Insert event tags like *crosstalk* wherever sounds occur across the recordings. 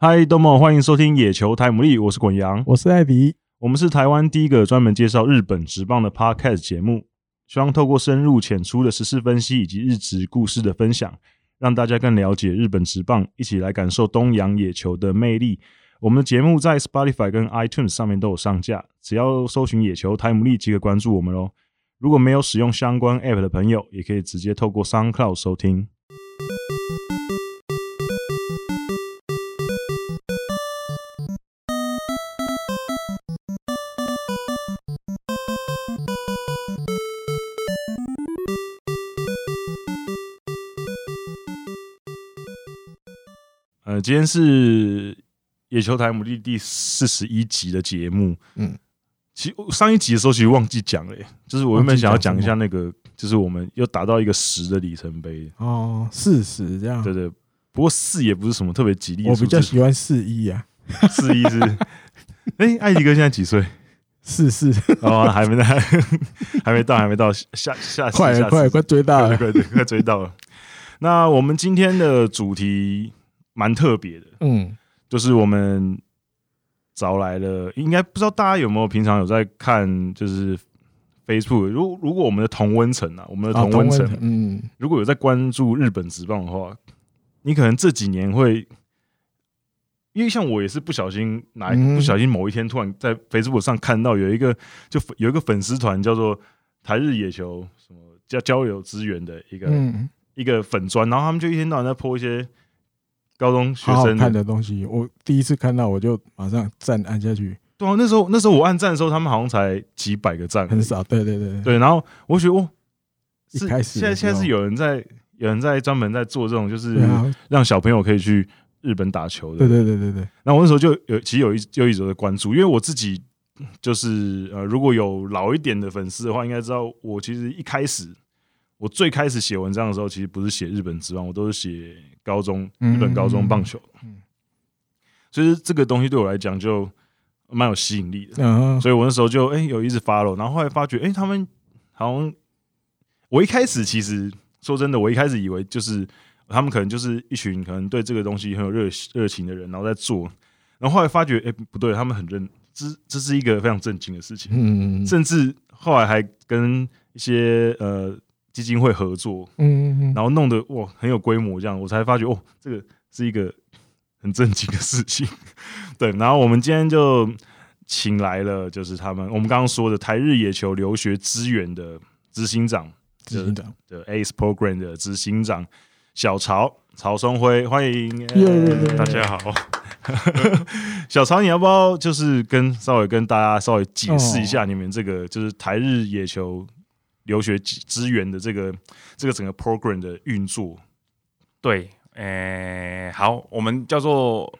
嗨，多么欢迎收听野球台姆利，我是滚羊，我是艾迪，我们是台湾第一个专门介绍日本职棒的 Podcast 节目，希望透过深入浅出的时事分析以及日职故事的分享，让大家更了解日本职棒，一起来感受东洋野球的魅力。我们的节目在 Spotify 跟 iTunes 上面都有上架，只要搜寻“野球台姆利”即可关注我们喽。如果没有使用相关 App 的朋友，也可以直接透过 SoundCloud 收听。呃，今天是野球台牡蛎第四十一集的节目。嗯。其实上一集的时候，其实忘记讲了，就是我原本想要讲一下那个，就是我们又达到一个十的里程碑哦，四十这样，对对。不过四也不是什么特别吉利的，我比较喜欢四一啊，四一是。*laughs* 哎、欸，艾迪哥现在几岁？四四哦，还没到，*laughs* 还没到，还没到，下下快了，快快追到了，快快快追到了。那我们今天的主题蛮特别的，嗯，就是我们。找来了，应该不知道大家有没有平常有在看，就是 Facebook。如如果我们的同温层啊，我们的同温层，嗯，如果有在关注日本职棒的话，你可能这几年会，因为像我也是不小心哪一不小心某一天突然在 Facebook 上看到有一个，就有一个粉丝团叫做台日野球什么叫交流资源的一个一个粉砖，然后他们就一天到晚在 po 一些。高中学生看的东西，我第一次看到我就马上赞按下去。对啊，那时候那时候我按赞的时候，他们好像才几百个赞，很少。对对对对，然后我觉得哦，一开始现在现在是有人在有人在专门在做这种，就是让小朋友可以去日本打球的。对对对对对。那我那时候就有其实有一有一直在关注，因为我自己就是呃，如果有老一点的粉丝的话，应该知道我其实一开始。我最开始写文章的时候，其实不是写日本职棒，我都是写高中日本高中棒球。所以这个东西对我来讲就蛮有吸引力的。所以我那时候就哎、欸、有一直 follow，然后后来发觉哎、欸、他们好像我一开始其实说真的，我一开始以为就是他们可能就是一群可能对这个东西很有热热情的人，然后在做。然后后来发觉哎、欸、不对，他们很认，这这是一个非常震惊的事情。嗯甚至后来还跟一些呃。基金会合作，嗯，然后弄得哇很有规模，这样我才发觉哦，这个是一个很正经的事情。*laughs* 对，然后我们今天就请来了，就是他们我们刚刚说的台日野球留学资源的执行长，执行长的 ACE Program 的执行长小曹曹松辉，欢迎大家好。*laughs* 小曹，你要不要就是跟稍微跟大家稍微解释一下你们这个就是台日野球？留学资源的这个这个整个 program 的运作，对，诶、欸，好，我们叫做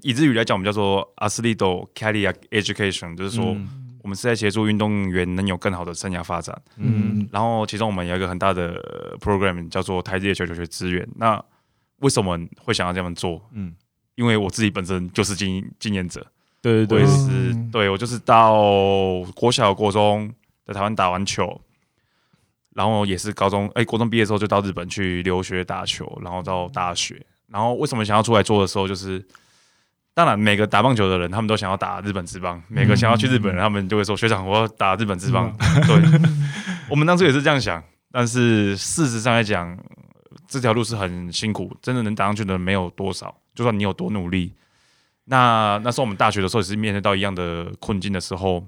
以日语来讲，我们叫做 Athlete Career Education，就是说，我们是在协助运动员能有更好的生涯发展。嗯，然后其中我们有一个很大的 program 叫做台日野球留学资源。那为什么会想要这样做？嗯，因为我自己本身就是经经验者，对对对，是，对我就是到国小、国中在台湾打完球。然后也是高中，哎，高中毕业之后就到日本去留学打球，然后到大学。然后为什么想要出来做的时候，就是当然每个打棒球的人，他们都想要打日本职棒。每个想要去日本人，他们就会说：“学长，我要打日本职棒。” *laughs* 对，我们当初也是这样想。但是事实上来讲，这条路是很辛苦，真的能打上去的人没有多少。就算你有多努力，那那时候我们大学的时候也是面对到一样的困境的时候。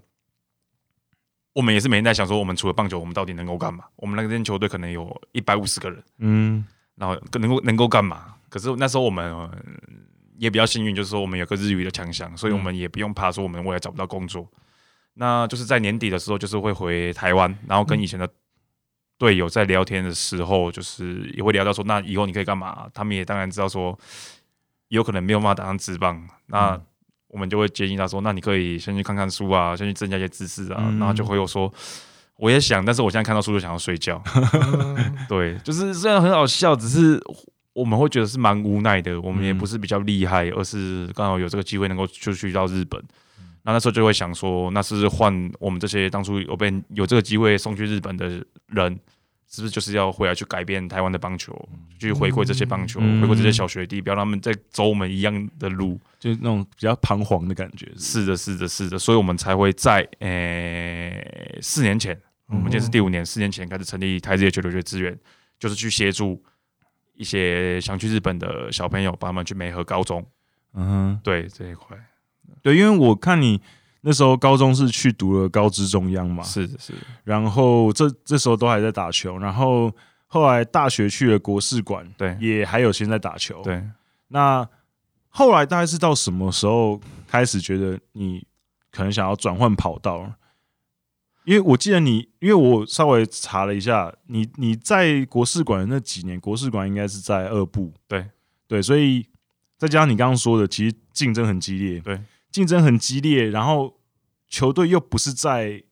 我们也是每天在想说，我们除了棒球，我们到底能够干嘛？我们那个支球队可能有一百五十个人，嗯，然后能够能够干嘛？可是那时候我们也比较幸运，就是说我们有个日语的强项，所以我们也不用怕说我们未来找不到工作。嗯、那就是在年底的时候，就是会回台湾，然后跟以前的队友在聊天的时候，就是也会聊到说，那以后你可以干嘛？他们也当然知道说，有可能没有办法打上职棒，那。嗯我们就会建议他说：“那你可以先去看看书啊，先去增加一些知识啊。嗯”然后就会有说：“我也想，但是我现在看到书就想要睡觉。嗯 *laughs* *laughs* ”对，就是虽然很好笑，只是我们会觉得是蛮无奈的。我们也不是比较厉害，而是刚好有这个机会能够就去到日本。那那时候就会想说：“那是换我们这些当初有被有这个机会送去日本的人，是不是就是要回来去改变台湾的棒球，去回馈这些棒球，嗯回馈这些小学弟，不要让他们再走我们一样的路。就是那种比较彷徨的感觉。是的，是的，是的，所以我们才会在诶四年前，我们今天是第五年，四年前开始成立台日野球留学资源，就是去协助一些想去日本的小朋友，帮他们去美和高中。嗯，对这一块，对，因为我看你那时候高中是去读了高知中央嘛，是，是，然后这这时候都还在打球，然后后来大学去了国士馆，对。也还有现在打球。对。那后来大概是到什么时候开始觉得你可能想要转换跑道？因为我记得你，因为我稍微查了一下，你你在国士馆那几年，国士馆应该是在二部，对。对，所以再加上你刚刚说的，其实竞争很激烈，对，竞争很激烈，然后球队又不是在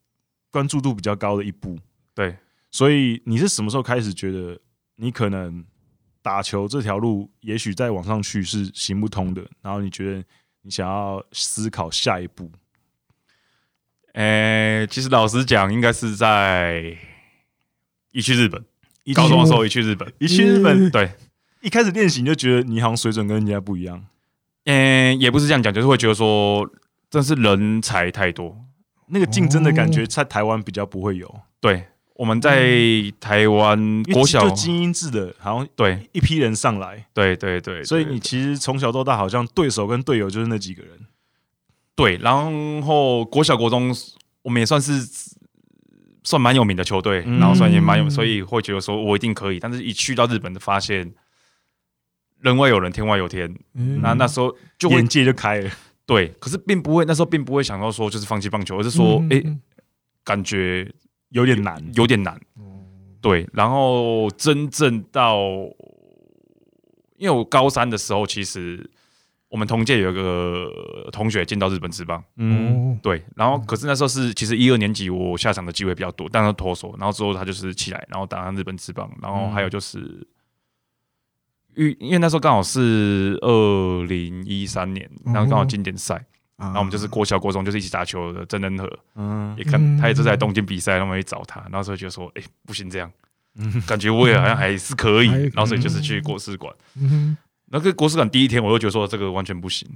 关注度比较高的一步，对，所以你是什么时候开始觉得你可能？打球这条路，也许再往上去是行不通的。然后你觉得你想要思考下一步？诶、欸，其实老实讲，应该是在一去日本，一高中的时候一去日本，一去日本，对，一开始练习你就觉得你好像水准跟人家不一样。嗯、欸，也不是这样讲，就是会觉得说，真是人才太多，那个竞争的感觉在台湾比较不会有。对。我们在台湾国小就精英制的，好像对一批人上来，对对对，所以你其实从小到大好像对手跟队友就是那几个人。对，然后国小国中我们也算是算蛮有名的球队，然后算也蛮有，所以会觉得说我一定可以。但是一去到日本的发现，人外有人，天外有天，那那时候就眼界就开了。对，可是并不会那时候并不会想到说就是放弃棒球，而是说哎，感觉。有点难，有点难，对。然后真正到，因为我高三的时候，其实我们同届有一个同学进到日本职棒，嗯，对。然后可是那时候是其实一二年级我下场的机会比较多，但是脱手，然后之后他就是起来，然后打上日本职棒。然后还有就是，因因为那时候刚好是二零一三年，然后刚好经典赛。然后我们就是国小、国中就是一起打球的郑恩和，嗯，也看他也是在东京比赛，然后我们去找他，然后所以就说，哎，不行这样，感觉我也好像还是可以，然后所以就是去国士馆，嗯，那个国士馆第一天我就觉得说这个完全不行，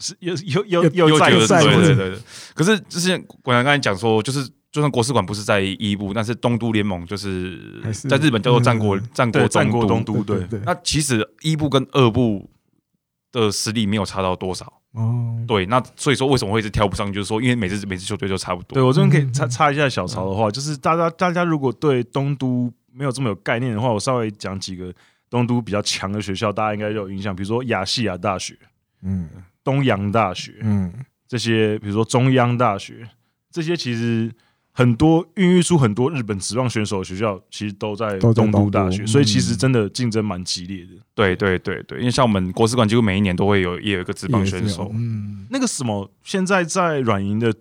是又又又又再对对对对，可是之前果然刚才讲说，就是就算国史馆不是在一部，但是东都联盟就是在日本叫做战国战国战国东都，对，那其实一部跟二部的实力没有差到多少。哦，对，那所以说为什么会一直跳不上？就是说，因为每次每次球队就差不多。对我这边可以插插一下小曹的话，就是大家大家如果对东都没有这么有概念的话，我稍微讲几个东都比较强的学校，大家应该就有印象，比如说亚细亚大学，嗯，东洋大学，嗯，这些比如说中央大学，这些其实。很多孕育出很多日本职棒选手的学校，其实都在东都大学，所以其实真的竞争蛮激烈的。对对对对，因为像我们国史馆几乎每一年都会有也有一个职棒选手。嗯，那个什么，现在在软银的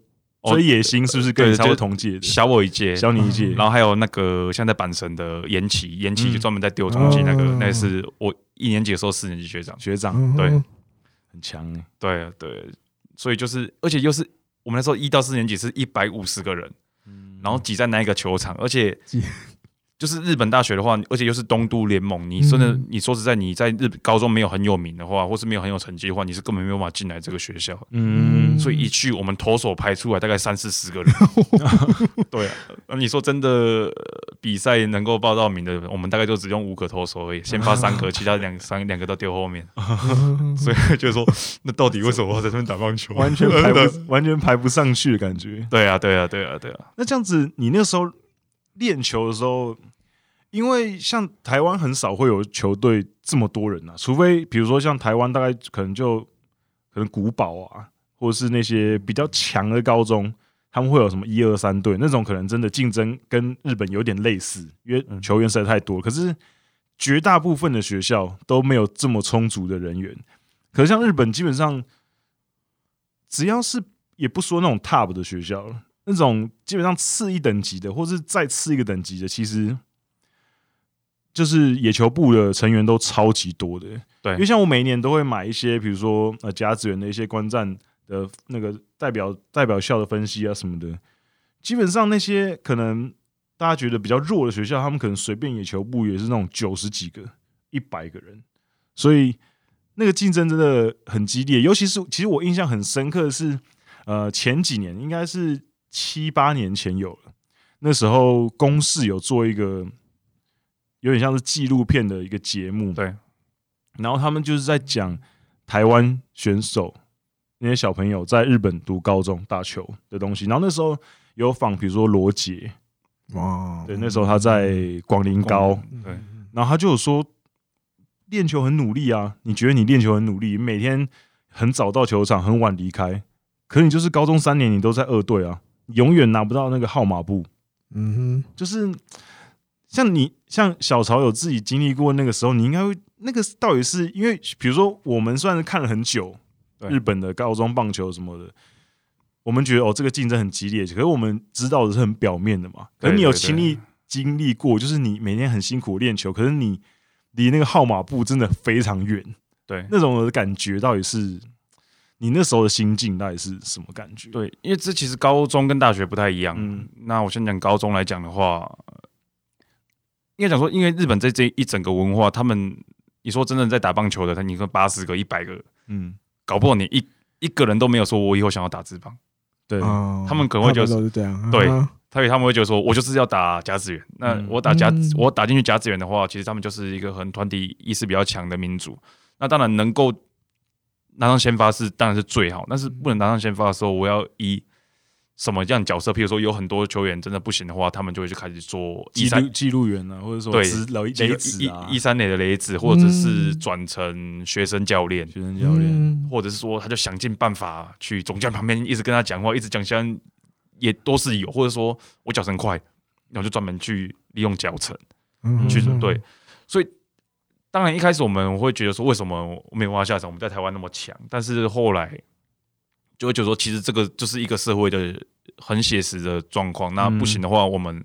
追野心是不是跟你差不多同届的？小我一届，小你一届。然后还有那个现在阪神的岩崎，岩崎就专门在丢中继那个，那是我一年级的时候四年级学长，学长对，很强哎。对对，所以就是，而且又是我们那时候一到四年级是一百五十个人。然后挤在那一个球场，而且 *laughs* 就是日本大学的话，而且又是东都联盟，你真的你说实在，你在日本高中没有很有名的话，或是没有很有成绩的话，你是根本没有办法进来这个学校。嗯，所以一去我们投手排出来大概三四十个人。*laughs* 对啊，那你说真的比赛能够报到名的，我们大概就只用五个投手而已，先发三个，*laughs* 其他两三两个都丢后面。*laughs* 所以就是说，那到底为什么我在这边打棒球？完全排不 *laughs* 完全排不上去的感觉。对啊，对啊，对啊，对啊。那这样子，你那时候练球的时候。因为像台湾很少会有球队这么多人啊，除非比如说像台湾大概可能就可能古堡啊，或者是那些比较强的高中，他们会有什么一二三队那种，可能真的竞争跟日本有点类似，因为球员实在太多。可是绝大部分的学校都没有这么充足的人员。可是像日本，基本上只要是也不说那种 top 的学校，那种基本上次一等级的，或是再次一个等级的，其实。就是野球部的成员都超级多的，对，因为像我每一年都会买一些，比如说呃甲子园的一些观战的那个代表代表校的分析啊什么的，基本上那些可能大家觉得比较弱的学校，他们可能随便野球部也是那种九十几个、一百个人，所以那个竞争真的很激烈。尤其是其实我印象很深刻的是，呃，前几年应该是七八年前有了，那时候公视有做一个有点像是纪录片的一个节目，对，然后他们就是在讲台湾选手那些小朋友在日本读高中打球的东西，然后那时候有访，比如说罗杰。哇，对，那时候他在广陵高，对，然后他就有说练球很努力啊，你觉得你练球很努力，每天很早到球场，很晚离开，可是你就是高中三年你都在二队啊，永远拿不到那个号码布，嗯哼，就是像你像小曹有自己经历过那个时候，你应该会那个到底是因为，比如说我们算是看了很久日本的高中棒球什么的。我们觉得哦，这个竞争很激烈，可是我们知道的是很表面的嘛。可是你有亲历经历过，就是你每天很辛苦练球，可是你离那个号码布真的非常远。对，那种的感觉到底是你那时候的心境到底是什么感觉？对，因为这其实高中跟大学不太一样。嗯，那我先讲高中来讲的话，应该讲说，因为日本在这一整个文化，他们你说真正在打棒球的，他你说八十个、一百个，嗯，搞不好你一一个人都没有说，我以后想要打职棒。对，他们可能会觉得是这样。对，所以他们会觉得说，我就是要打甲子园。那我打甲，我打进去甲子园的话，其实他们就是一个很团体意识比较强的民族。那当然能够拿上先发是当然是最好，但是不能拿上先发的时候，我要以什么样角色？譬如说，有很多球员真的不行的话，他们就会去开始做记录记录员啊，或者说对雷子啊，一三垒的雷子，或者是转成学生教练，学生教练。或者是说，他就想尽办法去总教练旁边一直跟他讲话，一直讲，像也都是有。或者说我脚程快，然后就专门去利用脚程去对。所以当然一开始我们会觉得说，为什么我没有办法下场？我们在台湾那么强，但是后来就会觉得说，其实这个就是一个社会的很写实的状况。那不行的话，我们。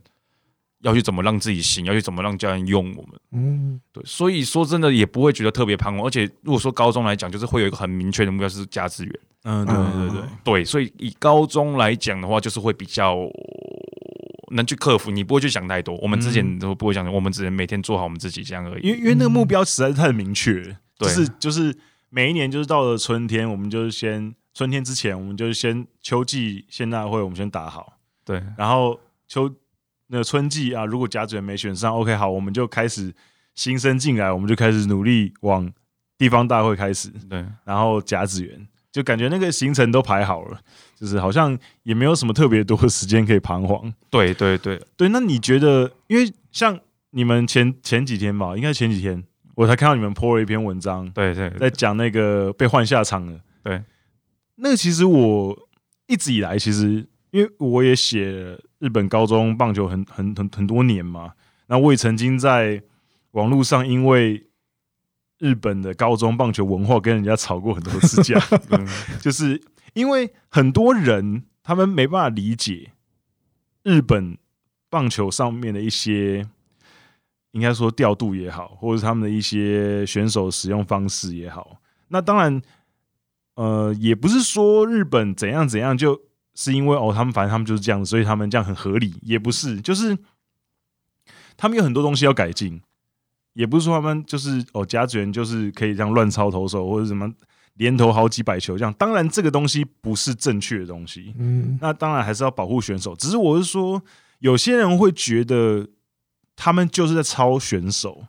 要去怎么让自己行？要去怎么让家人用我们？嗯，对，所以说真的也不会觉得特别彷徨。而且如果说高中来讲，就是会有一个很明确的目标，是加资源。嗯，对对对对，对，所以以高中来讲的话，就是会比较能去克服。你不会去想太多。我们之前都不会想，我们只能每天做好我们自己这样而已。因为因为那个目标实在是太明确，就是就是每一年就是到了春天，我们就是先春天之前，我们就先秋季县大会，我们先打好。对，然后秋。那个春季啊，如果甲子园没选上，OK，好，我们就开始新生进来，我们就开始努力往地方大会开始。对，然后甲子园就感觉那个行程都排好了，就是好像也没有什么特别多的时间可以彷徨。对对对对，那你觉得，因为像你们前前几天吧，应该前几天我才看到你们 po 了一篇文章，对对，在讲那个被换下场了。对，那个其实我一直以来其实。因为我也写日本高中棒球很很很很多年嘛，那我也曾经在网络上因为日本的高中棒球文化跟人家吵过很多次架，*laughs* 就是因为很多人他们没办法理解日本棒球上面的一些，应该说调度也好，或者是他们的一些选手使用方式也好，那当然，呃，也不是说日本怎样怎样就。是因为哦，他们反正他们就是这样，所以他们这样很合理，也不是，就是他们有很多东西要改进，也不是说他们就是哦，甲子园就是可以这样乱操投手或者什么连投好几百球这样。当然，这个东西不是正确的东西，嗯，那当然还是要保护选手。只是我是说，有些人会觉得他们就是在抄选手，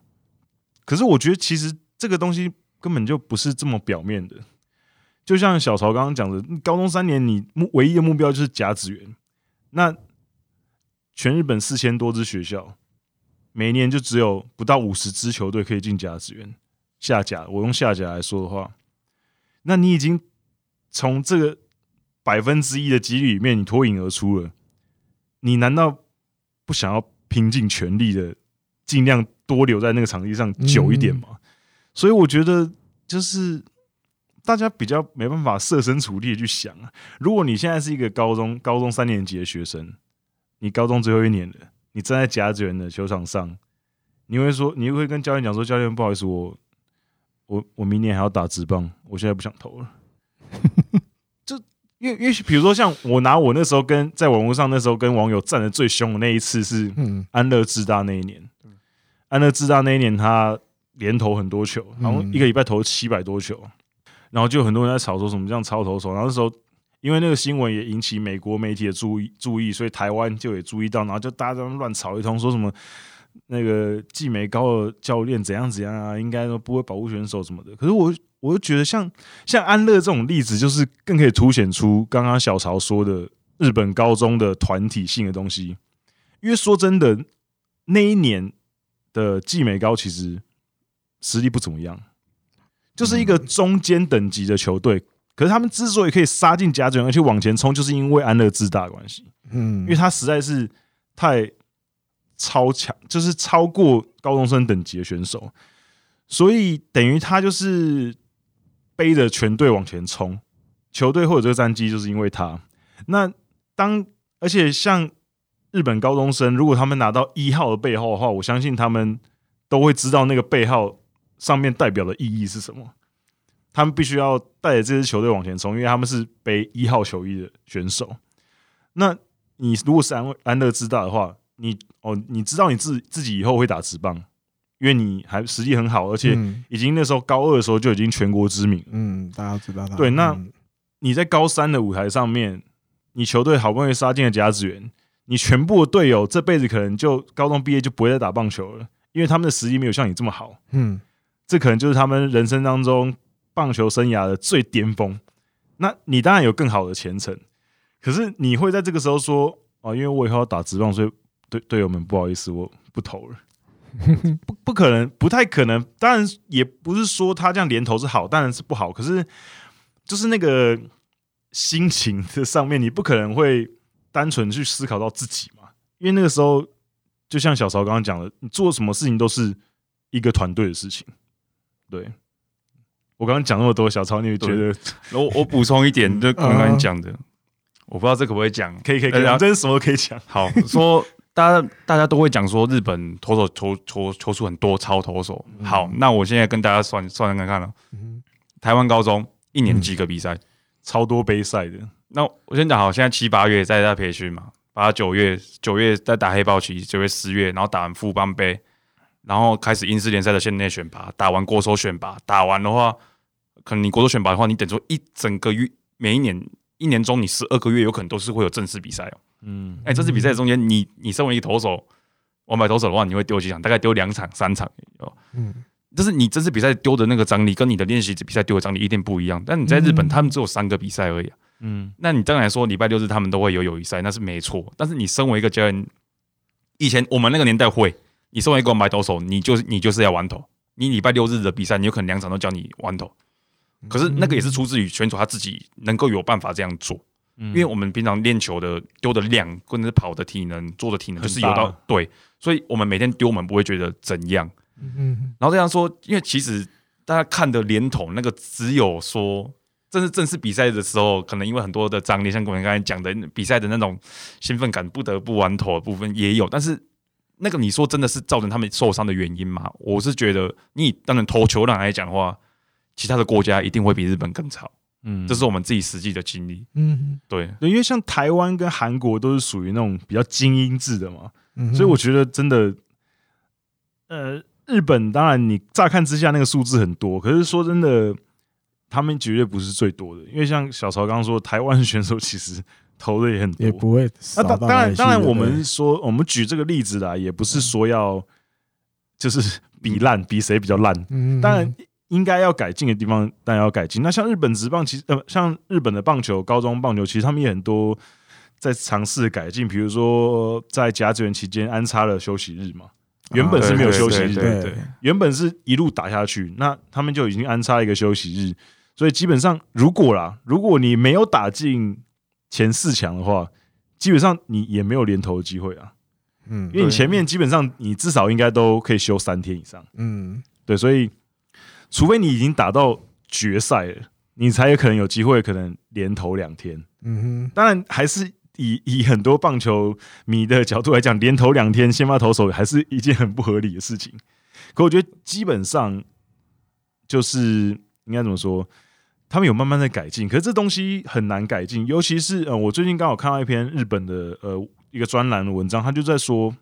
可是我觉得其实这个东西根本就不是这么表面的。就像小曹刚刚讲的，高中三年你目唯一的目标就是甲子园。那全日本四千多支学校，每年就只有不到五十支球队可以进甲子园下甲。我用下甲来说的话，那你已经从这个百分之一的几率里面你脱颖而出了。你难道不想要拼尽全力的尽量多留在那个场地上久一点吗？嗯、所以我觉得就是。大家比较没办法设身处地的去想啊，如果你现在是一个高中高中三年级的学生，你高中最后一年了，你站在甲子园的球场上，你会说，你会跟教练讲说，教练不好意思，我我我明年还要打职棒，我现在不想投了。*laughs* 就因为因为比如说像我拿我那时候跟在网络上那时候跟网友战的最凶的那一次是安乐智大那一年，安乐智大那一年他连投很多球，然后一个礼拜投七百多球，然后就很多人在吵说什么这样超投手，然后那时候因为那个新闻也引起美国媒体的注意注意，所以台湾就也注意到，然后就大家在乱吵一通，说什么那个季美高的教练怎样怎样啊，应该都不会保护选手什么的，可是我。我就觉得像像安乐这种例子，就是更可以凸显出刚刚小曹说的日本高中的团体性的东西。因为说真的，那一年的季美高其实实力不怎么样，就是一个中间等级的球队。可是他们之所以可以杀进甲子园，而且往前冲，就是因为安乐自大的关系。嗯，因为他实在是太超强，就是超过高中生等级的选手，所以等于他就是。背着全队往前冲，球队或者这个战绩就是因为他。那当而且像日本高中生，如果他们拿到一号的背后的话，我相信他们都会知道那个背号上面代表的意义是什么。他们必须要带着这支球队往前冲，因为他们是背一号球衣的选手。那你如果是安安乐之大的话，你哦，你知道你自自己以后会打直棒。因为你还实力很好，而且已经那时候高二的时候就已经全国知名。嗯，大家知道他。对，那你在高三的舞台上面，你球队好不容易杀进了甲子园，你全部的队友这辈子可能就高中毕业就不会再打棒球了，因为他们的实力没有像你这么好。嗯，这可能就是他们人生当中棒球生涯的最巅峰。那你当然有更好的前程，可是你会在这个时候说：“啊，因为我以后要打职棒，所以队队友们不好意思，我不投了。*laughs* ”不，不可能，不太可能。当然，也不是说他这样连投是好，当然是不好。可是，就是那个心情的上面，你不可能会单纯去思考到自己嘛。因为那个时候，就像小曹刚刚讲的，你做什么事情都是一个团队的事情。对，我刚刚讲那么多，小超，你觉得？我我补充一点，就刚刚讲的，我不知道这可不可以讲，可以可以，可以，这是什么都可以讲。好说。大家大家都会讲说日本投手投投投出很多超投手。好，那我现在跟大家算算看看了。台湾高中一年几个比赛？超多杯赛的。那我先讲好，现在七八月在在培训嘛，八九月九月在打黑豹旗，九月十月然后打完富邦杯，然后开始英式联赛的县内选拔，打完国手选拔，打完的话，可能你国手选拔的话，你等于一整个月，每一年一年中你十二个月有可能都是会有正式比赛哦。嗯，哎、欸，这次比赛中间，你你身为一个投手，王牌投手的话，你会丢几场？大概丢两场、三场哦。嗯，就是你这次比赛丢的那个张力，跟你的练习比赛丢的张力一定不一样。但你在日本，他们只有三个比赛而已。嗯，那你当然说礼拜六日他们都会有友谊赛，那是没错。但是你身为一个教练，以前我们那个年代会，你身为一个王牌投手，你就是你就是要玩投。你礼拜六日的比赛，你有可能两场都叫你玩投。可是那个也是出自于选手他自己能够有办法这样做。因为我们平常练球的丢的量，或者是跑的体能、做的体能，就是有到对，所以我们每天丢，我们不会觉得怎样。嗯，然后这样说，因为其实大家看的连投那个，只有说正式正式比赛的时候，可能因为很多的张力，像我们刚才讲的比赛的那种兴奋感，不得不玩头的部分也有。但是那个你说真的是造成他们受伤的原因吗？我是觉得，你当然投球量来讲的话，其他的国家一定会比日本更差。嗯，这是我们自己实际的经历。嗯，对，对，因为像台湾跟韩国都是属于那种比较精英制的嘛，嗯、所以我觉得真的，呃，日本当然你乍看之下那个数字很多，可是说真的，他们绝对不是最多的。因为像小曹刚刚说，台湾选手其实投的也很多，也不会。那当当然当然，我们说我们举这个例子啦，也不是说要就是比烂，比谁比较烂。嗯，当然。应该要改进的地方，当然要改进。那像日本职棒，其实呃，像日本的棒球、高中棒球，其实他们也很多在尝试改进。比如说，在甲子园期间安插了休息日嘛，原本是没有休息日对，原本是一路打下去。那他们就已经安插一个休息日，所以基本上，如果啦，如果你没有打进前四强的话，基本上你也没有连投的机会啊。嗯，因为你前面基本上你至少应该都可以休三天以上。嗯，对，所以。除非你已经打到决赛了，你才有可能有机会，可能连投两天。嗯哼，当然还是以以很多棒球迷的角度来讲，连投两天先发投手还是一件很不合理的事情。可我觉得基本上就是应该怎么说，他们有慢慢在改进，可是这东西很难改进，尤其是呃，我最近刚好看到一篇日本的呃一个专栏的文章，他就在说，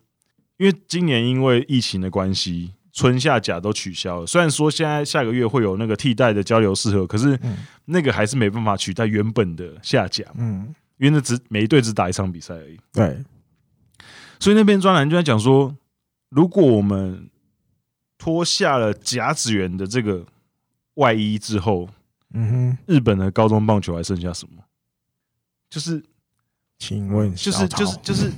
因为今年因为疫情的关系，春夏甲都取消了。虽然说现在下个月会有那个替代的交流适合，可是那个还是没办法取代原本的夏甲，嗯，因为那只每一队只打一场比赛而已。对，所以那篇专栏就在讲说，如果我们脱下了甲子园的这个外衣之后，嗯哼，日本的高中棒球还剩下什么？就是，请问，就是就是就是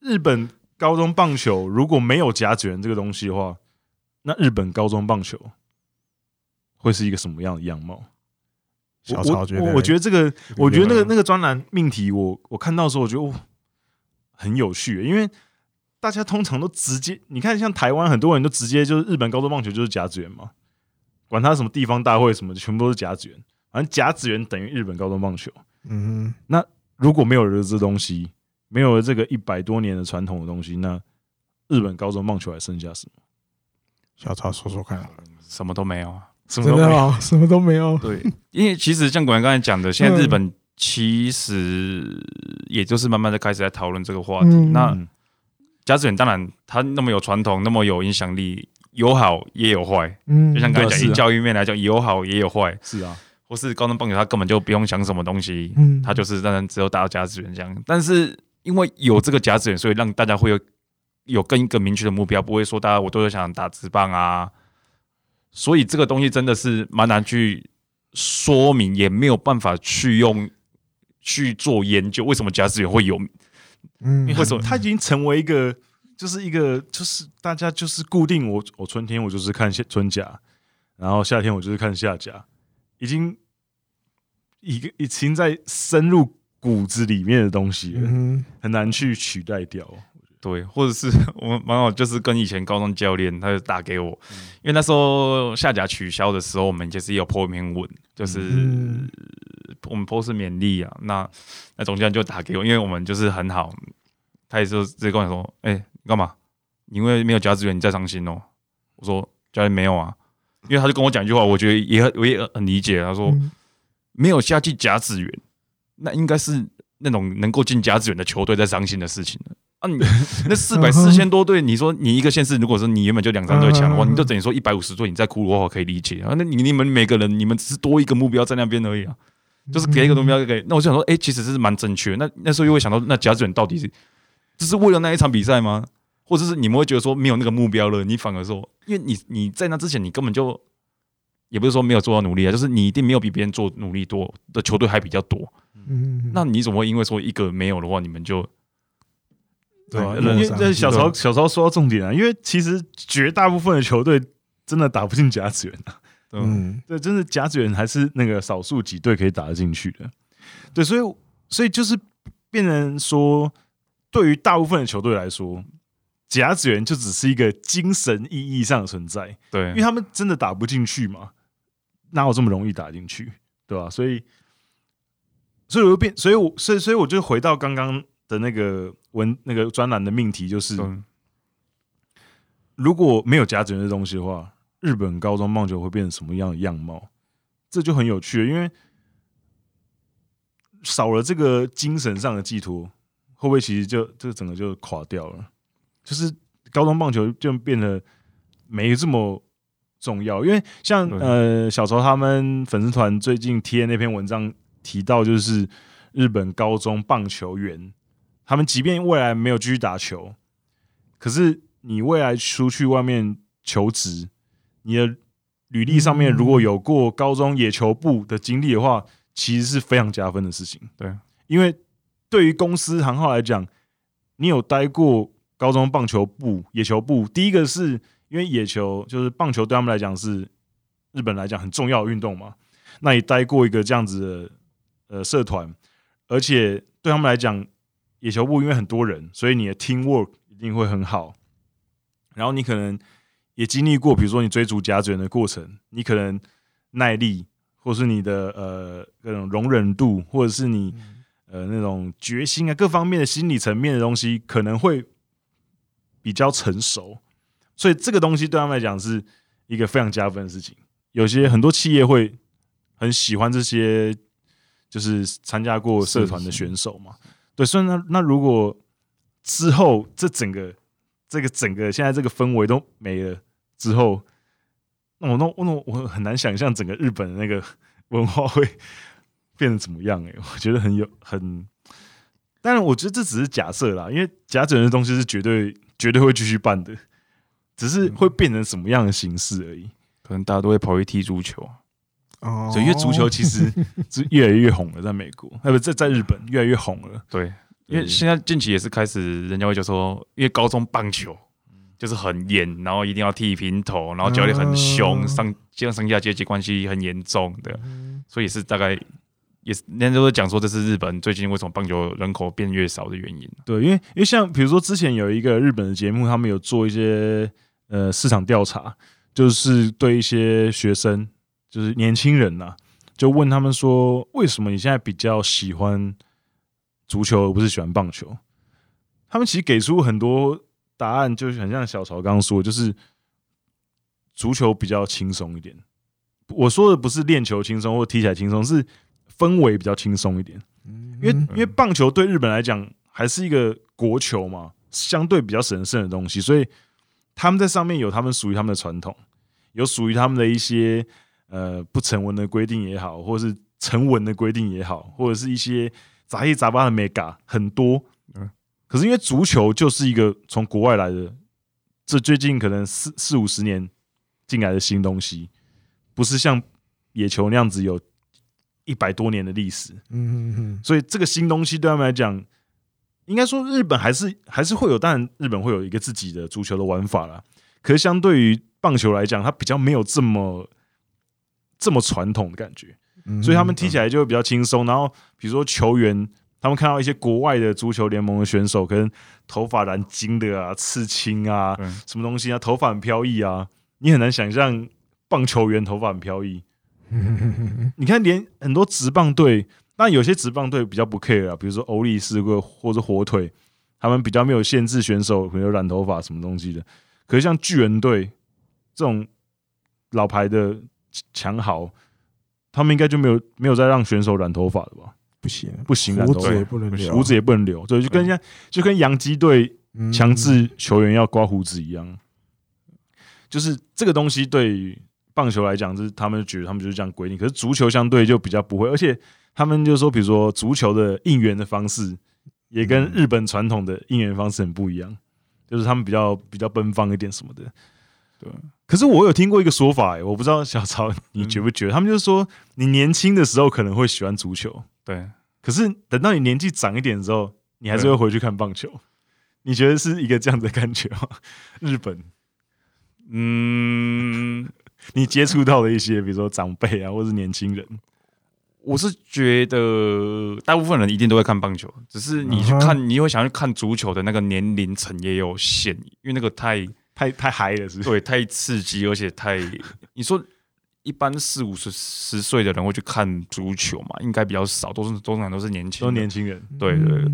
日本高中棒球如果没有甲子园这个东西的话，那日本高中棒球会是一个什么样的样貌？小曹觉得，我我觉得这个，我觉得那个那个专栏命题我，我我看到的时候，我觉得哦，很有趣，因为大家通常都直接，你看像台湾很多人都直接就是日本高中棒球就是甲子园嘛。管他什么地方大会什么的，全部都是甲子园。反正甲子园等于日本高中棒球。嗯哼，那如果没有了这东西，没有了这个一百多年的传统的东西，那日本高中棒球还剩下什么？小超说说看，什么都没有啊，什么都没有，什么都没有。对，因为其实像果然刚才讲的，现在日本其实也就是慢慢的开始在讨论这个话题。嗯、那甲子园当然它那么有传统，那么有影响力。有好也有坏，嗯，就像刚才讲，以教育面来讲，有好也有坏，是啊，或是高中棒球，他根本就不用想什么东西，嗯，他就是当然只有打到甲子园这样。但是因为有这个甲子园，所以让大家会有有更一个明确的目标，不会说大家我都是想打直棒啊。所以这个东西真的是蛮难去说明，也没有办法去用去做研究，为什么甲子园会有？嗯，为什么它已经成为一个？就是一个，就是大家就是固定我，我春天我就是看夏春甲，然后夏天我就是看夏甲，已经一个已经在深入骨子里面的东西了，很难去取代掉。对，或者是我们蛮好，就是跟以前高中教练，他就打给我，因为那时候下甲取消的时候，我们就是有 po 一篇文，就是我们 po 是勉励啊，那那总教练就打给我，因为我们就是很好，他也是直接跟我说，哎、欸。干嘛？因为没有甲子源，你再伤心哦。我说家里没有啊，因为他就跟我讲一句话，我觉得也很我也很理解。他说没有下去甲子源，那应该是那种能够进甲子源的球队在伤心的事情啊，你 *laughs* 那四百四千多队，你说你一个县市，如果说你原本就两三队强的话，你就等于说一百五十队，你再哭的话可以理解啊。那你你们每个人，你们只是多一个目标在那边而已啊，就是给一个目标给。那我就想说，哎，其实这是蛮正确的。那那时候又会想到，那甲子园到底是只是为了那一场比赛吗？或者是你们会觉得说没有那个目标了，你反而说，因为你你在那之前你根本就也不是说没有做到努力啊，就是你一定没有比别人做努力多的球队还比较多。嗯，那你怎么会因为说一个没有的话，你们就对吧？因为这小曹小曹说到重点啊，因为其实绝大部分的球队真的打不进甲子园啊。嗯，对，真的甲子园还是那个少数几队可以打得进去的。对，所以所以就是变成说，对于大部分的球队来说。甲子园就只是一个精神意义上的存在，对，因为他们真的打不进去嘛，哪有这么容易打进去，对吧？所以，所以我就变，所以我，所以，所以我就回到刚刚的那个文那个专栏的命题，就是如果没有甲子园这东西的话，日本高中棒球会变成什么样的样貌？这就很有趣了，因为少了这个精神上的寄托，会不会其实就这个整个就垮掉了？就是高中棒球就变得没这么重要，因为像呃小曹他们粉丝团最近贴那篇文章提到，就是日本高中棒球员，他们即便未来没有继续打球，可是你未来出去外面求职，你的履历上面如果有过高中野球部的经历的话，其实是非常加分的事情。对，因为对于公司行号来讲，你有待过。高中棒球部、野球部，第一个是因为野球就是棒球对他们来讲是日本来讲很重要的运动嘛。那你待过一个这样子的呃社团，而且对他们来讲，野球部因为很多人，所以你的 team work 一定会很好。然后你可能也经历过，比如说你追逐甲子园的过程，你可能耐力，或是你的呃各种容忍度，或者是你呃那种决心啊，各方面的心理层面的东西，可能会。比较成熟，所以这个东西对他们来讲是一个非常加分的事情。有些很多企业会很很喜欢这些，就是参加过社团的选手嘛。对，所以那那如果之后这整个这个整个现在这个氛围都没了之后，那我那那我很难想象整个日本的那个 *laughs* 文化会变得怎么样哎、欸，*laughs* 我觉得很有很。当然，我觉得这只是假设啦，因为甲子园的东西是绝对绝对会继续办的，只是会变成什么样的形式而已。可能大家都会跑去踢足球哦，所以因为足球其实 *laughs* 是越来越红了，在美国，那不在在日本越来越红了。对，因为现在近期也是开始，人家会就说，因为高中棒球就是很严，然后一定要剃平头，然后教练很凶，上这样上下阶级关系很严重的，所以是大概。也是，人家都会讲说，这是日本最近为什么棒球人口变越少的原因。对，因为因为像比如说之前有一个日本的节目，他们有做一些呃市场调查，就是对一些学生，就是年轻人呐、就问他们说，为什么你现在比较喜欢足球而不是喜欢棒球？他们其实给出很多答案，就是很像小曹刚刚说，就是足球比较轻松一点。我说的不是练球轻松或踢起来轻松，是。氛围比较轻松一点，因为因为棒球对日本来讲还是一个国球嘛，相对比较神圣的东西，所以他们在上面有他们属于他们的传统，有属于他们的一些呃不成文的规定也好，或者是成文的规定也好，或者是一些杂七杂八的 mega 很多。可是因为足球就是一个从国外来的，这最近可能四四五十年进来的新东西，不是像野球那样子有。一百多年的历史，嗯嗯，所以这个新东西对他们来讲，应该说日本还是还是会有，当然日本会有一个自己的足球的玩法啦。可是相对于棒球来讲，它比较没有这么这么传统的感觉，所以他们踢起来就会比较轻松。然后比如说球员，他们看到一些国外的足球联盟的选手，可能头发染金的啊、刺青啊、什么东西啊，头发很飘逸啊，你很难想象棒球员头发很飘逸。*laughs* 你看，连很多直棒队，但有些直棒队比较不 care 啊，比如说欧力士或或者火腿，他们比较没有限制选手可能有染头发什么东西的。可是像巨人队这种老牌的强豪，他们应该就没有没有再让选手染头发了吧？不行，不行，胡子也不能留，胡子也不能留，所以就跟像就跟洋基队强制球员要刮胡子一样，就是这个东西对于。棒球来讲，就是他们觉得他们就是这样规定，可是足球相对就比较不会，而且他们就说，比如说足球的应援的方式也跟日本传统的应援方式很不一样，就是他们比较比较奔放一点什么的。对，可是我有听过一个说法，欸，我不知道小曹你觉不觉得？他们就是说，你年轻的时候可能会喜欢足球，对，可是等到你年纪长一点之后，你还是会回去看棒球。你觉得是一个这样的感觉吗？日本，嗯。你接触到的一些，比如说长辈啊，或是年轻人，我是觉得大部分人一定都会看棒球，只是你去看，你会想去看足球的那个年龄层也有限，因为那个太太太嗨了，是不是？对，太刺激，而且太……你说一般四五十十岁的人会去看足球嘛？应该比较少，都是通常都是年轻，都年轻人。对对，对，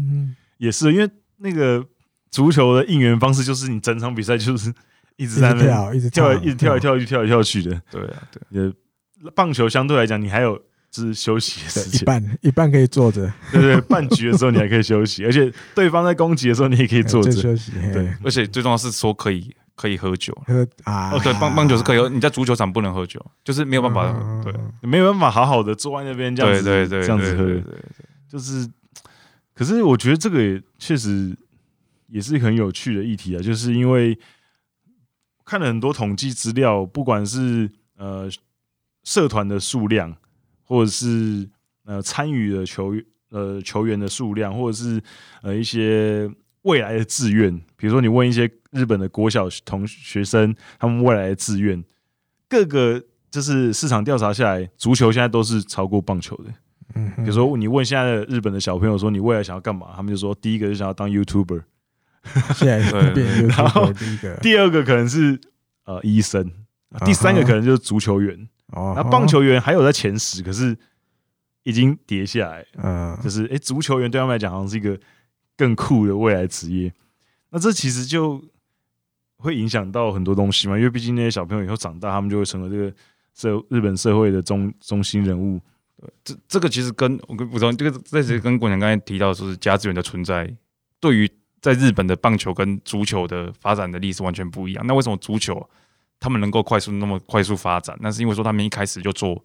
也是因为那个足球的应援方式，就是你整场比赛就是。一直在那跳，一直跳，一直跳来跳去，跳来跳去的。对啊，对。也棒球相对来讲，你还有就是休息的时间，一半一半可以坐着。对对，半局的时候你还可以休息，*laughs* 而且对方在攻击的时候你也可以坐着休息。对，而且最重要是说可以可以喝酒。喝啊，对，棒棒球是可以喝，你在足球场不能喝酒，就是没有办法，对，没有办法好好的坐在那边这样子，对对对，这样子喝，对对，就是。可是我觉得这个也确实也是很有趣的议题啊，就是因为。看了很多统计资料，不管是呃社团的数量，或者是呃参与的球呃球员的数量，或者是呃一些未来的志愿，比如说你问一些日本的国小同学生，他们未来的志愿，各个就是市场调查下来，足球现在都是超过棒球的。嗯，比如说你问现在的日本的小朋友说，你未来想要干嘛，他们就说第一个就想要当 YouTuber。*laughs* 现在是，然后第一个，第二个可能是呃医生，第三个可能就是足球员，那棒球员还有在前十，可是已经跌下来，嗯，就是哎，足球员对他们来讲好像是一个更酷的未来职业，那这其实就会影响到很多东西嘛，因为毕竟那些小朋友以后长大，他们就会成为这个社日本社会的中中心人物。这这个其实跟我跟补充，这个这是跟国强刚才提到的，说是家资源的存在，对于在日本的棒球跟足球的发展的历史完全不一样。那为什么足球他们能够快速那么快速发展？那是因为说他们一开始就做，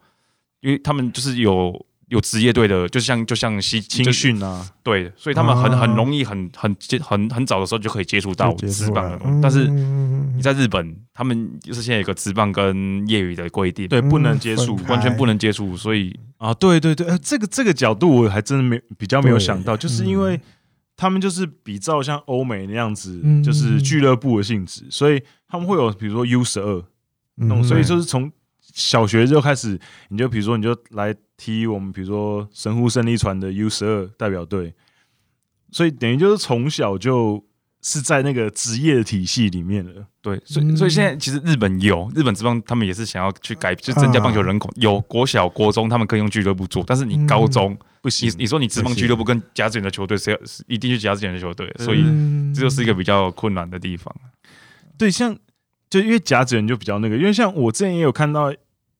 因为他们就是有。有职业队的，就像就像西青训啊，对，所以他们很很容易很很接很很早的时候就可以接触到职棒的东西。但是你在日本，他们就是现在有个职棒跟业余的规定，对，不能接触，完全不能接触。所以啊，对对对，这个这个角度我还真的没比较没有想到，就是因为他们就是比照像欧美那样子，就是俱乐部的性质，所以他们会有比如说 U 十二那种，所以就是从。小学就开始，你就比如说，你就来踢我们，比如说神户胜利船的 U 十二代表队，所以等于就是从小就是在那个职业的体系里面了。对，所以所以现在其实日本有日本职棒，他们也是想要去改，就增加棒球人口。有国小、国中，他们可以用俱乐部做，但是你高中不行。你你说你职棒俱乐部跟甲子园的球队，谁要一定去甲子园的球队？所以这就是一个比较困难的地方。对，像就因为甲子园就比较那个，因为像我之前也有看到。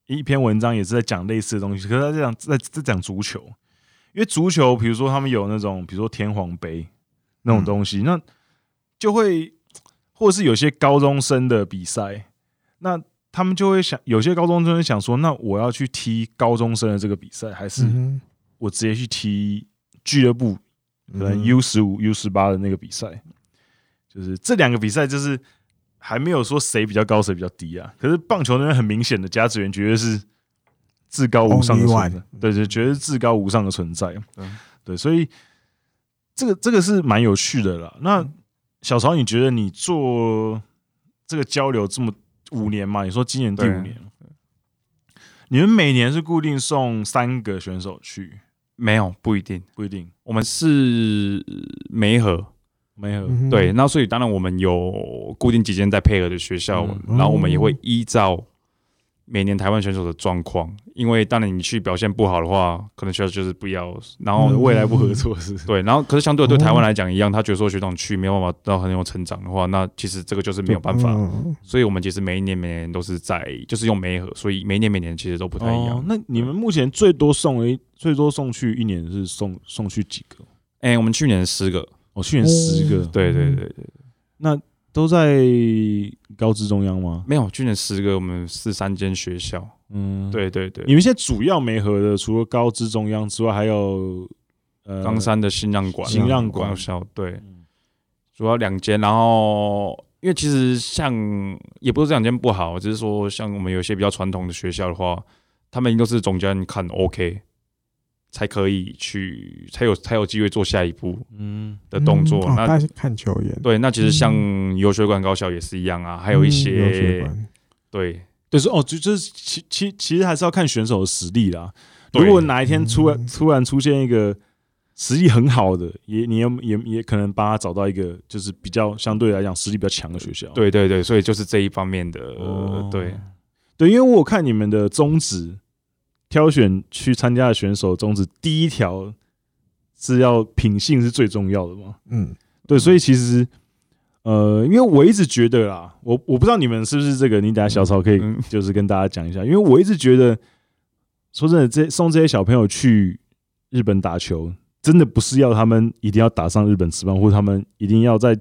一篇文章也是在讲类似的东西，可是他在讲在在讲足球，因为足球，比如说他们有那种，比如说天皇杯那种东西，嗯、那就会或者是有些高中生的比赛，那他们就会想，有些高中生想说，那我要去踢高中生的这个比赛，还是我直接去踢俱乐部可能 U 十五、U 十八的那个比赛，就是这两个比赛就是。还没有说谁比较高谁比较低啊，可是棒球那边很明显的甲子园绝对是至高无上的存在，对对，绝对是至高无上的存在。对，所以这个这个是蛮有趣的啦。那小曹，你觉得你做这个交流这么五年嘛？你说今年第五年，你们每年是固定送三个选手去？没有，不一定，不一定。我们是媒合。没合对，那所以当然我们有固定几间在配合的学校，然后我们也会依照每年台湾选手的状况，因为当然你去表现不好的话，可能学校就是不要，然后未来不合作是，*laughs* 对，然后可是相对对台湾来讲一样，他觉得说学长去没有办法到很有成长的话，那其实这个就是没有办法，所以我们其实每一年每年都是在就是用媒合，所以每一年每年其实都不太一样。那你们目前最多送一最多送去一年是送送去几个？哎，我们去年十个。我去年十个，对对对对，那都在高知中央吗？没有，去年十个，我们是三间学校。嗯，对对对。你们现在主要没合的，除了高知中央之外，还有呃冈山的新浪馆、新浪馆校，对，主要两间。然后，因为其实像也不是这两间不好，只是说像我们有些比较传统的学校的话，他们都是总监看 OK。才可以去，才有才有机会做下一步嗯。的动作。那看球员对，那其实像游学馆高校也是一样啊，还有一些对，就是哦，就就是其其其实还是要看选手的实力啦。如果哪一天突然突然出现一个实力很好的，也你也也也可能帮他找到一个就是比较相对来讲实力比较强的学校。对对对，所以就是这一方面的，对。对，因为我看你们的宗旨。挑选去参加的选手，宗旨第一条是要品性是最重要的嘛？嗯，对，所以其实，呃，因为我一直觉得啦，我我不知道你们是不是这个，你等下小草可以就是跟大家讲一下，因为我一直觉得，说真的，这送这些小朋友去日本打球，真的不是要他们一定要打上日本职棒，或者他们一定要在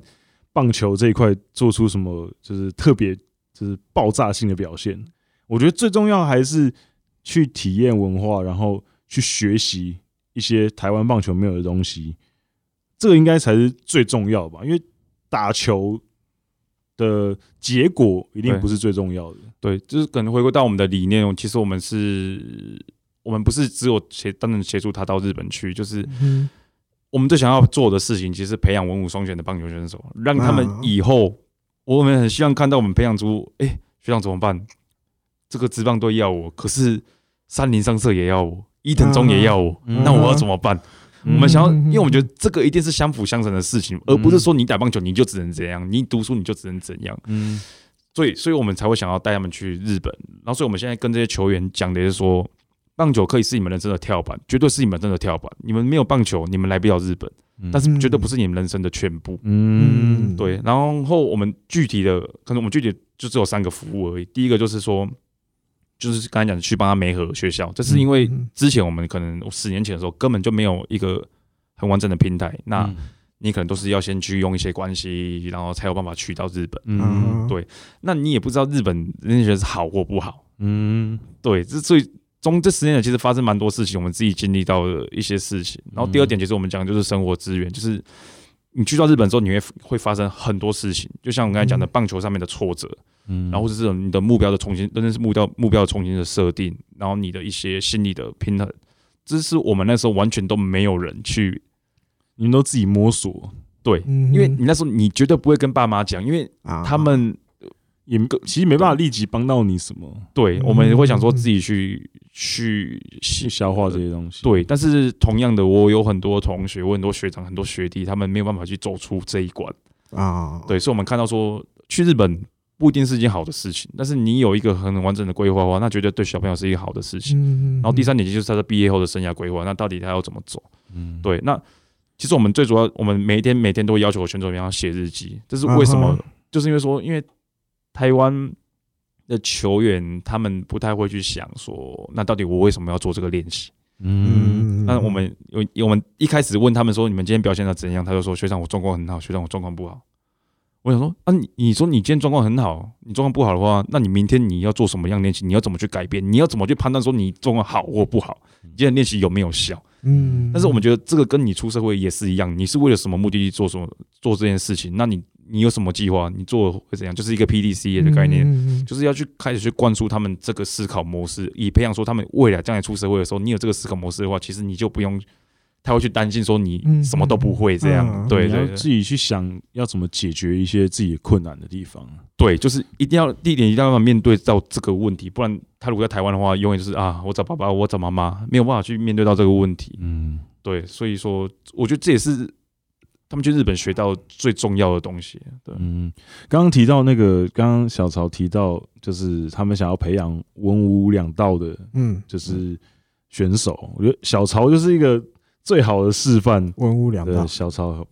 棒球这一块做出什么就是特别就是爆炸性的表现。我觉得最重要还是。去体验文化，然后去学习一些台湾棒球没有的东西，这个应该才是最重要的吧？因为打球的结果一定不是最重要的。对，对，就是可能回归到我们的理念，其实我们是，我们不是只有协，单纯协助他到日本去，就是我们最想要做的事情，其实培养文武双全的棒球选手，让他们以后，我们很希望看到我们培养出，哎，学长怎么办？这个职棒队要我，可是三林上社也要我，伊藤忠也要我，那我要怎么办？我们想要，因为我们觉得这个一定是相辅相成的事情，而不是说你打棒球你就只能怎样，你读书你就只能怎样。嗯，所以，所以我们才会想要带他们去日本。然后，所以我们现在跟这些球员讲的是说，棒球可以是你们人生的跳板，绝对是你们真的跳板。你们没有棒球，你们来不了日本，但是绝对不是你们人生的全部。嗯，对。然后我们具体的，可能我们具体就只有三个服务而已。第一个就是说。就是刚才讲的去帮他媒合学校，这是因为之前我们可能十年前的时候根本就没有一个很完整的平台，那你可能都是要先去用一些关系，然后才有办法去到日本。嗯，对，那你也不知道日本人家觉得是好或不好。嗯，对，这所以中这十年来其实发生蛮多事情，我们自己经历到的一些事情。然后第二点，其实我们讲的就是生活资源，就是你去到日本之后，你会会发生很多事情，就像我刚才讲的棒球上面的挫折。嗯，然后是这种你的目标的重新，真的是目标目标的重新的设定，然后你的一些心理的平衡，这是我们那时候完全都没有人去，你们都自己摸索，对，因为你那时候你绝对不会跟爸妈讲，因为他们也其实没办法立即帮到你什么，对，我们会想说自己去去去消化这些东西，对，但是同样的，我有很多同学，我很多学长，很多学弟，他们没有办法去走出这一关啊，对，所以我们看到说去日本。不一定是一件好的事情，但是你有一个很完整的规划的话，那绝对对小朋友是一个好的事情。然后第三点就是他的毕业后的生涯规划，那到底他要怎么走？嗯，对。那其实我们最主要，我们每一天每天都会要求我选手要写日记，这是为什么？就是因为说，因为台湾的球员他们不太会去想说，那到底我为什么要做这个练习？嗯，那我们有我们一开始问他们说，你们今天表现的怎样？他就说，学长我状况很好，学长我状况不好。我想说啊，你你说你今天状况很好，你状况不好的话，那你明天你要做什么样练习？你要怎么去改变？你要怎么去判断说你状况好或不好？你今天练习有没有效？嗯，但是我们觉得这个跟你出社会也是一样，你是为了什么目的去做什么做这件事情？那你你有什么计划？你做会怎样？就是一个 PDCA 的概念，就是要去开始去灌输他们这个思考模式，以培养说他们未来将来出社会的时候，你有这个思考模式的话，其实你就不用。他会去担心说你什么都不会这样，对对，自己去想要怎么解决一些自己困难的地方。对，就是一定要第一点一定要面对到这个问题，不然他如果在台湾的话，永远就是啊，我找爸爸，我找妈妈，没有办法去面对到这个问题。嗯，对，所以说我觉得这也是他们去日本学到最重要的东西。对，嗯，刚刚提到那个，刚刚小曹提到，就是他们想要培养文武两道的，嗯，就是选手。我觉得小曹就是一个。最好的示范，文武两道。小曹，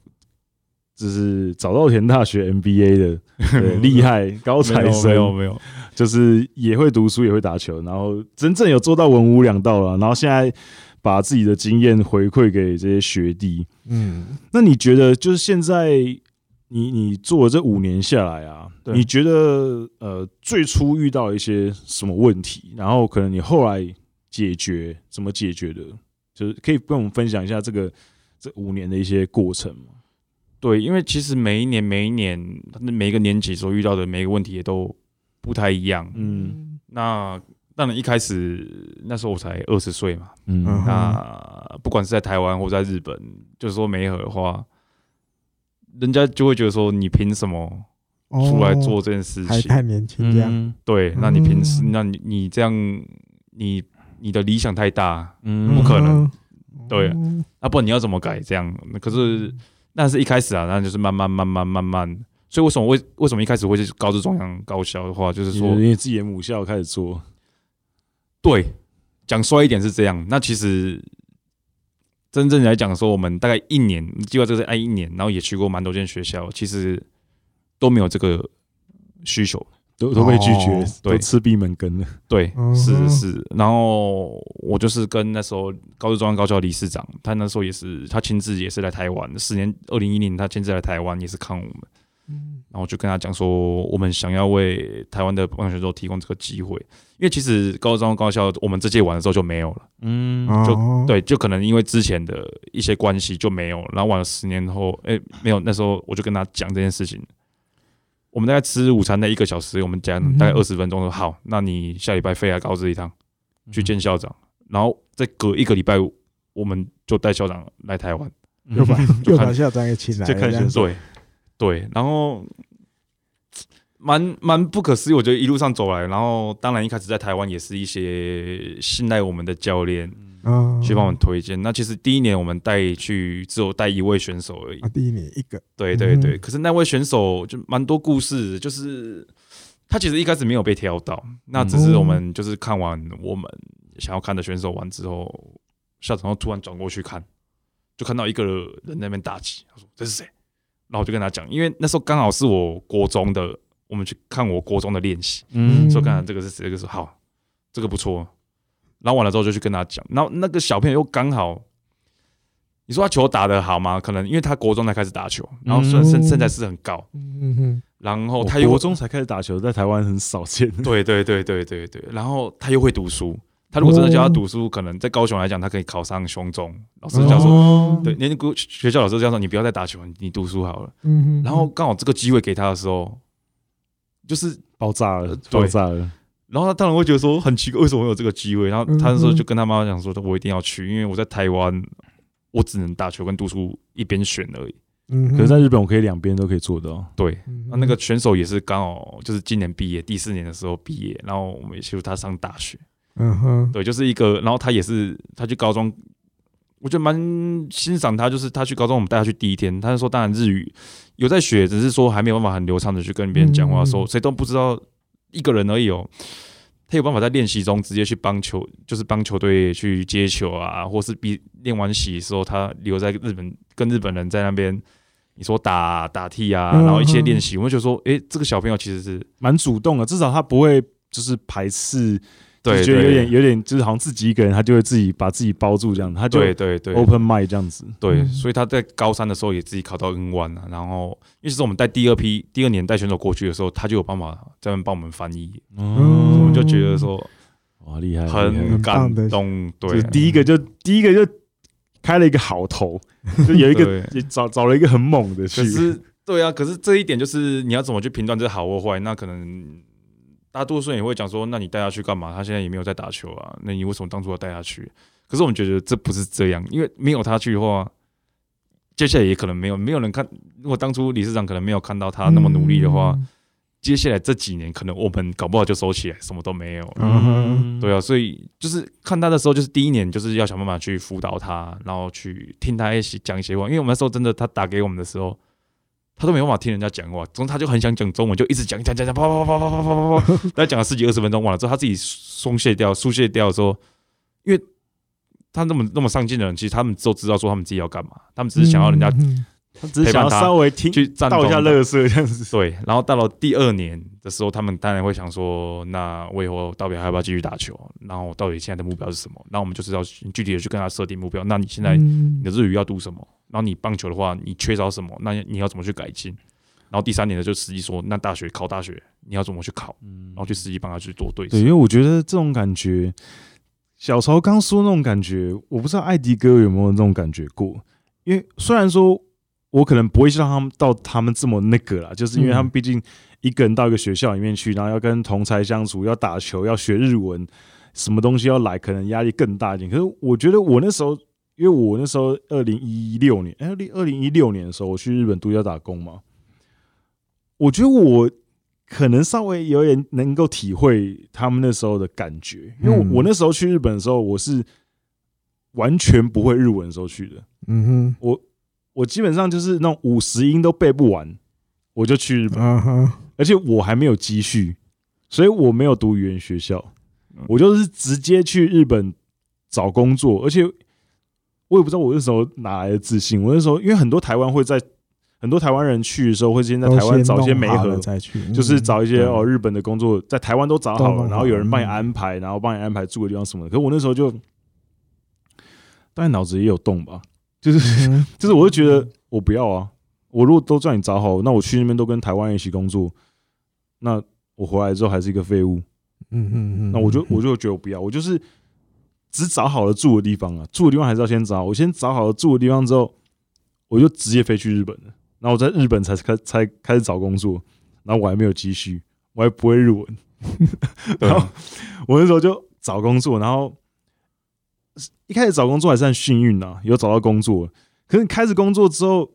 就是早稻田大学 MBA 的，对，*laughs* 厉害高材生，没有没有，就是也会读书，也会打球，然后真正有做到文武两道了，然后现在把自己的经验回馈给这些学弟。嗯，那你觉得，就是现在你你做了这五年下来啊，你觉得呃最初遇到一些什么问题，然后可能你后来解决怎么解决的？就是可以跟我们分享一下这个这五年的一些过程吗？对，因为其实每一年每一年每一个年级所遇到的每一个问题也都不太一样。嗯，那当然一开始那时候我才二十岁嘛。嗯，那不管是在台湾或在日本，就是说没合的话，人家就会觉得说你凭什么出来做这件事情？还太年轻这样。嗯、对，那你平时？那你你这样你。你的理想太大，嗯，不可能，对，那不然你要怎么改？这样，可是那是一开始啊，那就是慢慢慢慢慢慢。所以为什么为为什么一开始会是高职中央高校的话，就是说因为自己的母校开始做，对，讲衰一点是这样。那其实真正来讲说，我们大概一年计划就是按一年，然后也去过蛮多间学校，其实都没有这个需求。都都被拒绝，都吃闭门羹了。对，是是是。然后我就是跟那时候高职中央高校理事长，他那时候也是，他亲自也是来台湾。四年，二零一零，他亲自来台湾也是看我们。然后就跟他讲说，我们想要为台湾的棒球选手提供这个机会，因为其实高中高校我们这届玩的时候就没有了。嗯，就对，就可能因为之前的一些关系就没有。然后玩了十年后，哎，没有。那时候我就跟他讲这件事情。我们大概吃午餐那一个小时，我们讲大概二十分钟说好，那你下礼拜飞来高知一趟，去见校长，然后再隔一个礼拜，我们就带校长来台湾，又把又把校长也请来，就看选手，对对，然后蛮蛮不可思议，我觉得一路上走来，然后当然一开始在台湾也是一些信赖我们的教练。去帮我们推荐。那其实第一年我们带去只有带一位选手而已。啊，第一年一个。对对对。可是那位选手就蛮多故事，就是他其实一开始没有被挑到，那只是我们就是看完我们想要看的选手完之后，校长突然转过去看，就看到一个人在那边打击，他说这是谁？然后我就跟他讲，因为那时候刚好是我国中的，我们去看我国中的练习，嗯，说看看这个是谁，这个是好。这个不错。然后完了之后就去跟他讲，然后那个小朋友又刚好，你说他球打得好吗？可能因为他国中才开始打球，然后身身身材是很高，嗯哼，然后他又国中才开始打球，在台湾很少见。对对对对对对，然后他又会读书。他如果真的教他读书，可能在高雄来讲，他可以考上雄中。老师教说，对，连学校老师这样说，你不要再打球，你读书好了。嗯，然后刚好这个机会给他的时候，就是爆炸了，爆炸了。然后他当然会觉得说很奇怪，为什么会有这个机会？然后他那时候就跟他妈妈讲说，我一定要去，因为我在台湾，我只能打球跟读书一边选而已。嗯，可是在日本，我可以两边都可以做到。对，那那个选手也是刚好就是今年毕业，第四年的时候毕业，然后我们也协助他上大学。嗯哼，对，就是一个，然后他也是，他去高中，我觉得蛮欣赏他，就是他去高中，我们带他去第一天，他就说，当然日语有在学，只是说还没有办法很流畅的去跟别人讲话，说谁都不知道一个人而已哦，他有办法在练习中直接去帮球，就是帮球队去接球啊，或是比练完习的时候，他留在日本跟日本人在那边，你说打打替啊，然后一些练习，我就说，诶，这个小朋友其实是蛮主动的，至少他不会就是排斥。对，觉得有点有点，就是好像自己一个人，他就会自己把自己包住这样，他就对对对，open mind 这样子。对，所以他在高三的时候也自己考到 N one 了。然后，因为是我们带第二批第二年带选手过去的时候，他就有办法在那帮我们翻译。嗯，我们就觉得说，哇，厉害，很感动。对，第一个就第一个就开了一个好头，就有一个 *laughs* 找找了一个很猛的。可是，对啊，可是这一点就是你要怎么去评断这好或坏？那可能。大多数人也会讲说：“那你带他去干嘛？他现在也没有在打球啊，那你为什么当初要带他去？”可是我们觉得这不是这样，因为没有他去的话，接下来也可能没有没有人看。如果当初理事长可能没有看到他那么努力的话，嗯、接下来这几年可能我们搞不好就收起来，什么都没有。嗯，对啊，所以就是看他的时候，就是第一年就是要想办法去辅导他，然后去听他一起讲一些话。因为我们那时候真的，他打给我们的时候。他都没办法听人家讲话，总之他就很想讲中文，就一直讲讲讲讲，啪啪啪啪啪啪啪啪，大概讲了十几二十分钟，完了之后他自己松懈掉、疏懈掉，说，因为他那么那么上进的人，其实他们都知道说他们自己要干嘛，他们只是想要人家，他只是想要稍微听去倒一下乐色这样子。对，然后到了第二年的时候，他们当然会想说，那我以后到底还要不要继续打球？然后到底现在的目标是什么？那我们就是要具体的去跟他设定目标。那你现在你的日语要读什么？然后你棒球的话，你缺少什么？那你要怎么去改进？然后第三年呢，就实际说，那大学考大学，你要怎么去考？然后去实际帮他去做对。对，因为我觉得这种感觉，小曹刚说那种感觉，我不知道艾迪哥有没有那种感觉过。因为虽然说我可能不会让他们到他们这么那个啦，就是因为他们毕竟一个人到一个学校里面去，然后要跟同才相处，要打球，要学日文，什么东西要来，可能压力更大一点。可是我觉得我那时候。因为我那时候二零一六年，哎，二零一六年的时候，我去日本度假打工嘛，我觉得我可能稍微有点能够体会他们那时候的感觉，因为我我那时候去日本的时候，我是完全不会日文的时候去的，嗯哼，我我基本上就是那种五十音都背不完，我就去日本，而且我还没有积蓄，所以我没有读语言学校，我就是直接去日本找工作，而且。我也不知道我那时候哪来的自信。我那时候因为很多台湾会在很多台湾人去的时候会先在台湾找一些媒合，再去，就是找一些哦日本的工作在台湾都找好了，然后有人帮你安排，然后帮你安排住的地方什么的。可是我那时候就，当然脑子也有洞吧，就是 *laughs* 就是我就觉得我不要啊，我如果都叫你找好，那我去那边都跟台湾一起工作，那我回来之后还是一个废物。嗯嗯嗯，那我就我就觉得我不要，我就是。只找好了住的地方啊，住的地方还是要先找。我先找好了住的地方之后，我就直接飞去日本了。然后我在日本才开才开始找工作，然后我还没有积蓄，我还不会日文。*laughs* 然后我那时候就找工作，然后一开始找工作还是很幸运的，有找到工作。可是你开始工作之后，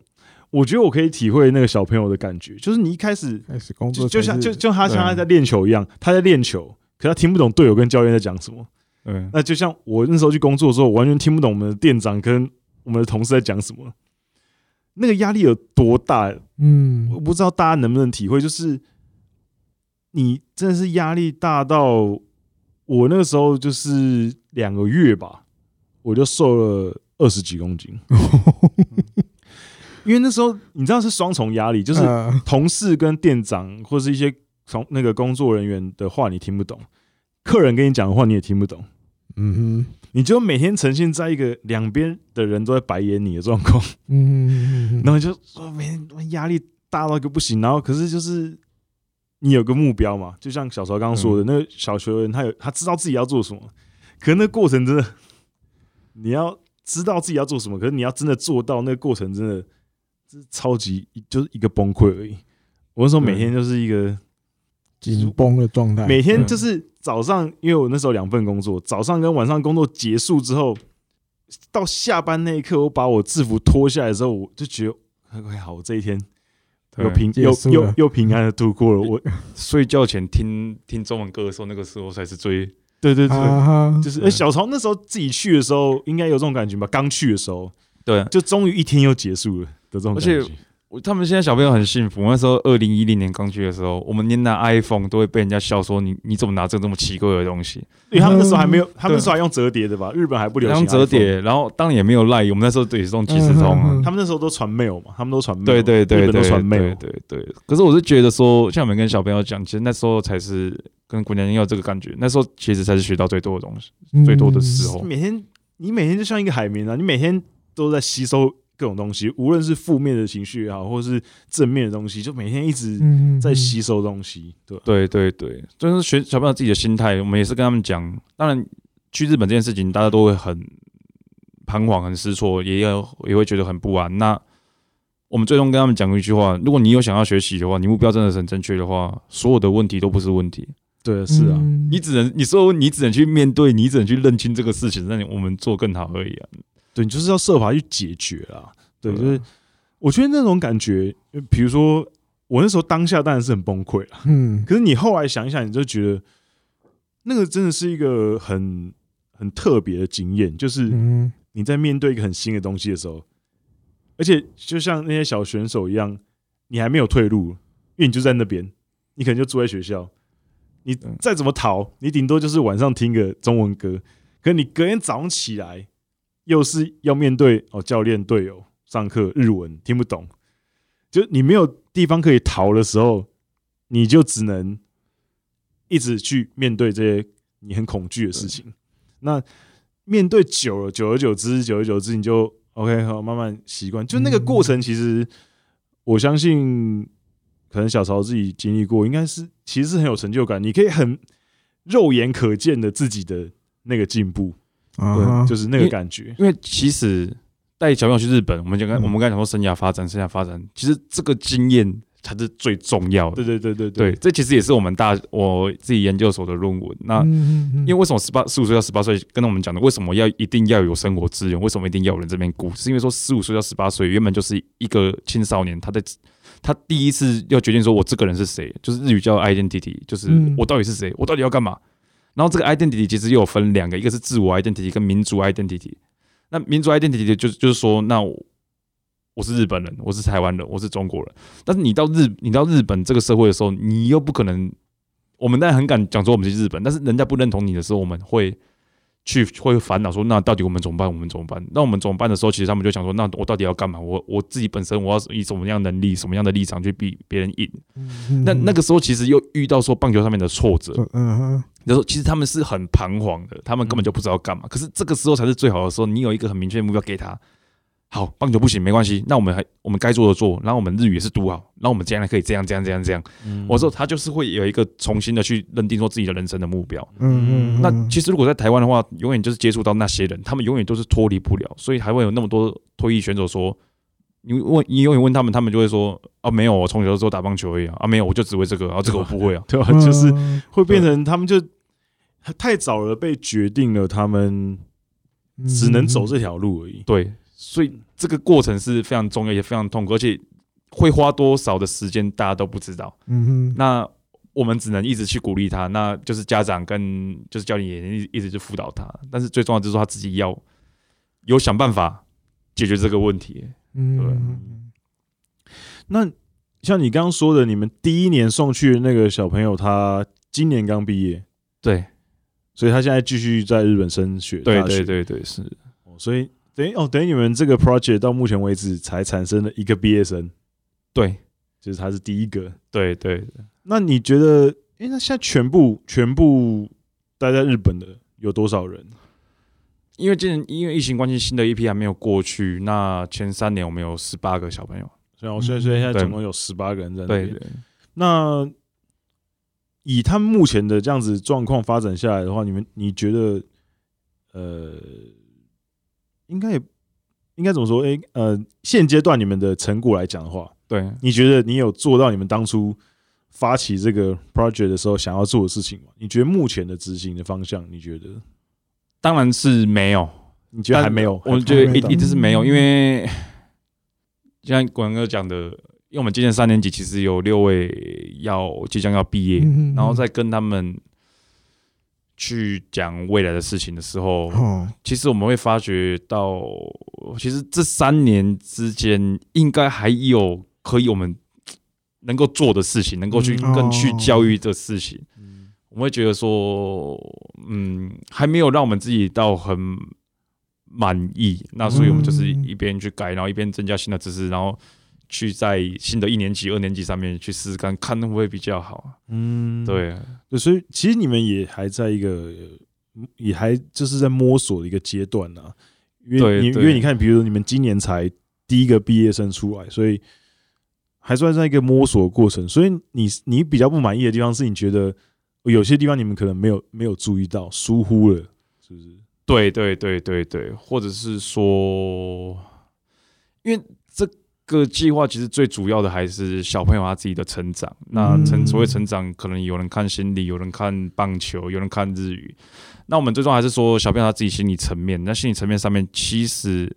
我觉得我可以体会那个小朋友的感觉，就是你一开始开始工作，就像就就他像他在练球一样，他在练球，可他听不懂队友跟教练在讲什么。嗯，那就像我那时候去工作的时候，我完全听不懂我们的店长跟我们的同事在讲什么，那个压力有多大？嗯，我不知道大家能不能体会，就是你真的是压力大到我那个时候就是两个月吧，我就瘦了二十几公斤，*laughs* 因为那时候你知道是双重压力，就是同事跟店长或是一些从那个工作人员的话你听不懂。客人跟你讲的话你也听不懂，嗯哼，你就每天呈现在一个两边的人都在白眼你的状况，嗯，然后就说每天压力大到一个不行，然后可是就是你有个目标嘛，就像小曹刚刚说的，那个小学员他有他知道自己要做什么，可是那过程真的你要知道自己要做什么，可是你要真的做到那个过程真的是超级就是一个崩溃而已。我那时候每天就是一个。紧绷的状态，每天就是早上，因为我那时候两份工作，早上跟晚上工作结束之后，到下班那一刻，我把我制服脱下来之后，我就觉得还好，我这一天又平又又又平安的度过了。我 *laughs* 睡觉前听听中文歌的时候，那个时候才是最对对对，就是哎，小曹那时候自己去的时候，应该有这种感觉吧？刚去的时候，对，就终于一天又结束了的这种感觉。而且他们现在小朋友很幸福。那时候二零一零年刚去的时候，我们连拿 iPhone 都会被人家笑说，你你怎么拿这个这么奇怪的东西？*laughs* 因为他们那时候还没有，*laughs* 他们那时候还用折叠的吧？日本还不流行用折叠，然后当然也没有 Line，我们那时候也是用即时通。他们那时候都传 mail 嘛，他们都传 mail。对对对对，都传 mail。对对。可是我是觉得说，像我们跟小朋友讲，其实那时候才是跟古年人有这个感觉，那时候其实才是学到最多的东西，最多的时候。每天你每天就像一个海绵啊，你每天都在吸收。各种东西，无论是负面的情绪也好，或是正面的东西，就每天一直在吸收东西。对对对对，就是学小朋友自己的心态，我们也是跟他们讲。当然，去日本这件事情，大家都会很彷徨、很失措，也要也会觉得很不安。那我们最终跟他们讲一句话：如果你有想要学习的话，你目标真的是很正确的话，所有的问题都不是问题。对，是啊，你只能你说你只能去面对，你只能去认清这个事情，让我们做更好而已啊。对，你就是要设法去解决啊。对，就是我觉得那种感觉，比如说我那时候当下当然是很崩溃了，嗯，可是你后来想一想，你就觉得那个真的是一个很很特别的经验，就是你在面对一个很新的东西的时候，而且就像那些小选手一样，你还没有退路，因为你就在那边，你可能就住在学校，你再怎么逃，你顶多就是晚上听个中文歌，可是你隔天早上起来。又是要面对哦，教练、队友、上课日文听不懂，就你没有地方可以逃的时候，你就只能一直去面对这些你很恐惧的事情。那面对久了，久而久之，久而久之，你就 OK，好，慢慢习惯。就那个过程，其实我相信，可能小曹自己经历过，应该是其实是很有成就感。你可以很肉眼可见的自己的那个进步。对，就是那个感觉。因为其实带小朋友去日本，我们讲刚我们刚才讲说生涯发展，生涯发展，其实这个经验才是最重要的。对对对对对，这其实也是我们大我自己研究所的论文。那因为为什么十八十五岁到十八岁跟我们讲的，为什么要一定要有生活资源？为什么一定要有人这边顾？是因为说十五岁到十八岁原本就是一个青少年，他在他第一次要决定说我这个人是谁，就是日语叫 identity，就是我到底是谁，我到底要干嘛？然后这个 identity 其实又有分两个，一个是自我 identity 跟民族 identity。那民族 identity 就就是说，那我，我是日本人，我是台湾人，我是中国人。但是你到日你到日本这个社会的时候，你又不可能，我们当然很敢讲说我们是日本，但是人家不认同你的时候，我们会去会烦恼说，那到底我们怎么办？我们怎么办？那我们怎么办的时候，其实他们就想说，那我到底要干嘛？我我自己本身我要以什么样能力、什么样的立场去比别人赢？那那个时候其实又遇到说棒球上面的挫折，嗯哼。就说其实他们是很彷徨的，他们根本就不知道干嘛。可是这个时候才是最好的时候，你有一个很明确的目标给他。好，棒球不行没关系，那我们还我们该做的做，然后我们日语也是读好，然后我们将来可以这样这样这样这样。我说他就是会有一个重新的去认定说自己的人生的目标。嗯嗯。那其实如果在台湾的话，永远就是接触到那些人，他们永远都是脱离不了，所以还会有那么多退役选手说。你问你永远问他们，他们就会说：“啊，没有，我从小的时候打棒球而已啊！啊，没有，我就只会这个，啊，这个我不会啊，*laughs* 对吧？就是会变成他们就太早了被决定了，他们只能走这条路而已。对，所以这个过程是非常重要，也非常痛苦，而且会花多少的时间，大家都不知道。嗯哼，那我们只能一直去鼓励他，那就是家长跟就是教练也一一直去辅导他，但是最重要就是他自己要有想办法解决这个问题。嗯，那像你刚刚说的，你们第一年送去的那个小朋友，他今年刚毕业，对，所以他现在继续在日本升学。对对对对，是。所以等于哦，等于你们这个 project 到目前为止才产生了一个毕业生，对，就是他是第一个。对对。那你觉得，哎，那现在全部全部待在日本的有多少人？因为今年因为疫情关系，新的一批还没有过去。那前三年我们有十八个小朋友，所以我现在现在总共有十八个人在那边。对对。那以他们目前的这样子状况发展下来的话，你们你觉得，呃，应该也应该怎么说？哎，呃，现阶段你们的成果来讲的话，对，你觉得你有做到你们当初发起这个 project 的时候想要做的事情吗？你觉得目前的执行的方向，你觉得？当然是没有，你觉得还没有？我觉得一一直是没有，因为 *laughs* 像国哥讲的，因为我们今年三年级其实有六位要即将要毕业，然后再跟他们去讲未来的事情的时候，其实我们会发觉到，其实这三年之间应该还有可以我们能够做的事情，能够去更去教育的事情。我会觉得说，嗯，还没有让我们自己到很满意，那所以我们就是一边去改，然后一边增加新的知识，然后去在新的一年级、二年级上面去试试看，看会不会比较好。嗯，对，对所以其实你们也还在一个，也还就是在摸索的一个阶段呢。因为因为你看，比如说你们今年才第一个毕业生出来，所以还算在一个摸索的过程。所以你你比较不满意的地方是你觉得。有些地方你们可能没有没有注意到，疏忽了，是不是？对对对对对，或者是说，因为这个计划其实最主要的还是小朋友他自己的成长。那成所谓成长，可能有人看心理，有人看棒球，有人看日语。那我们最终还是说，小朋友他自己心理层面。那心理层面上面，其实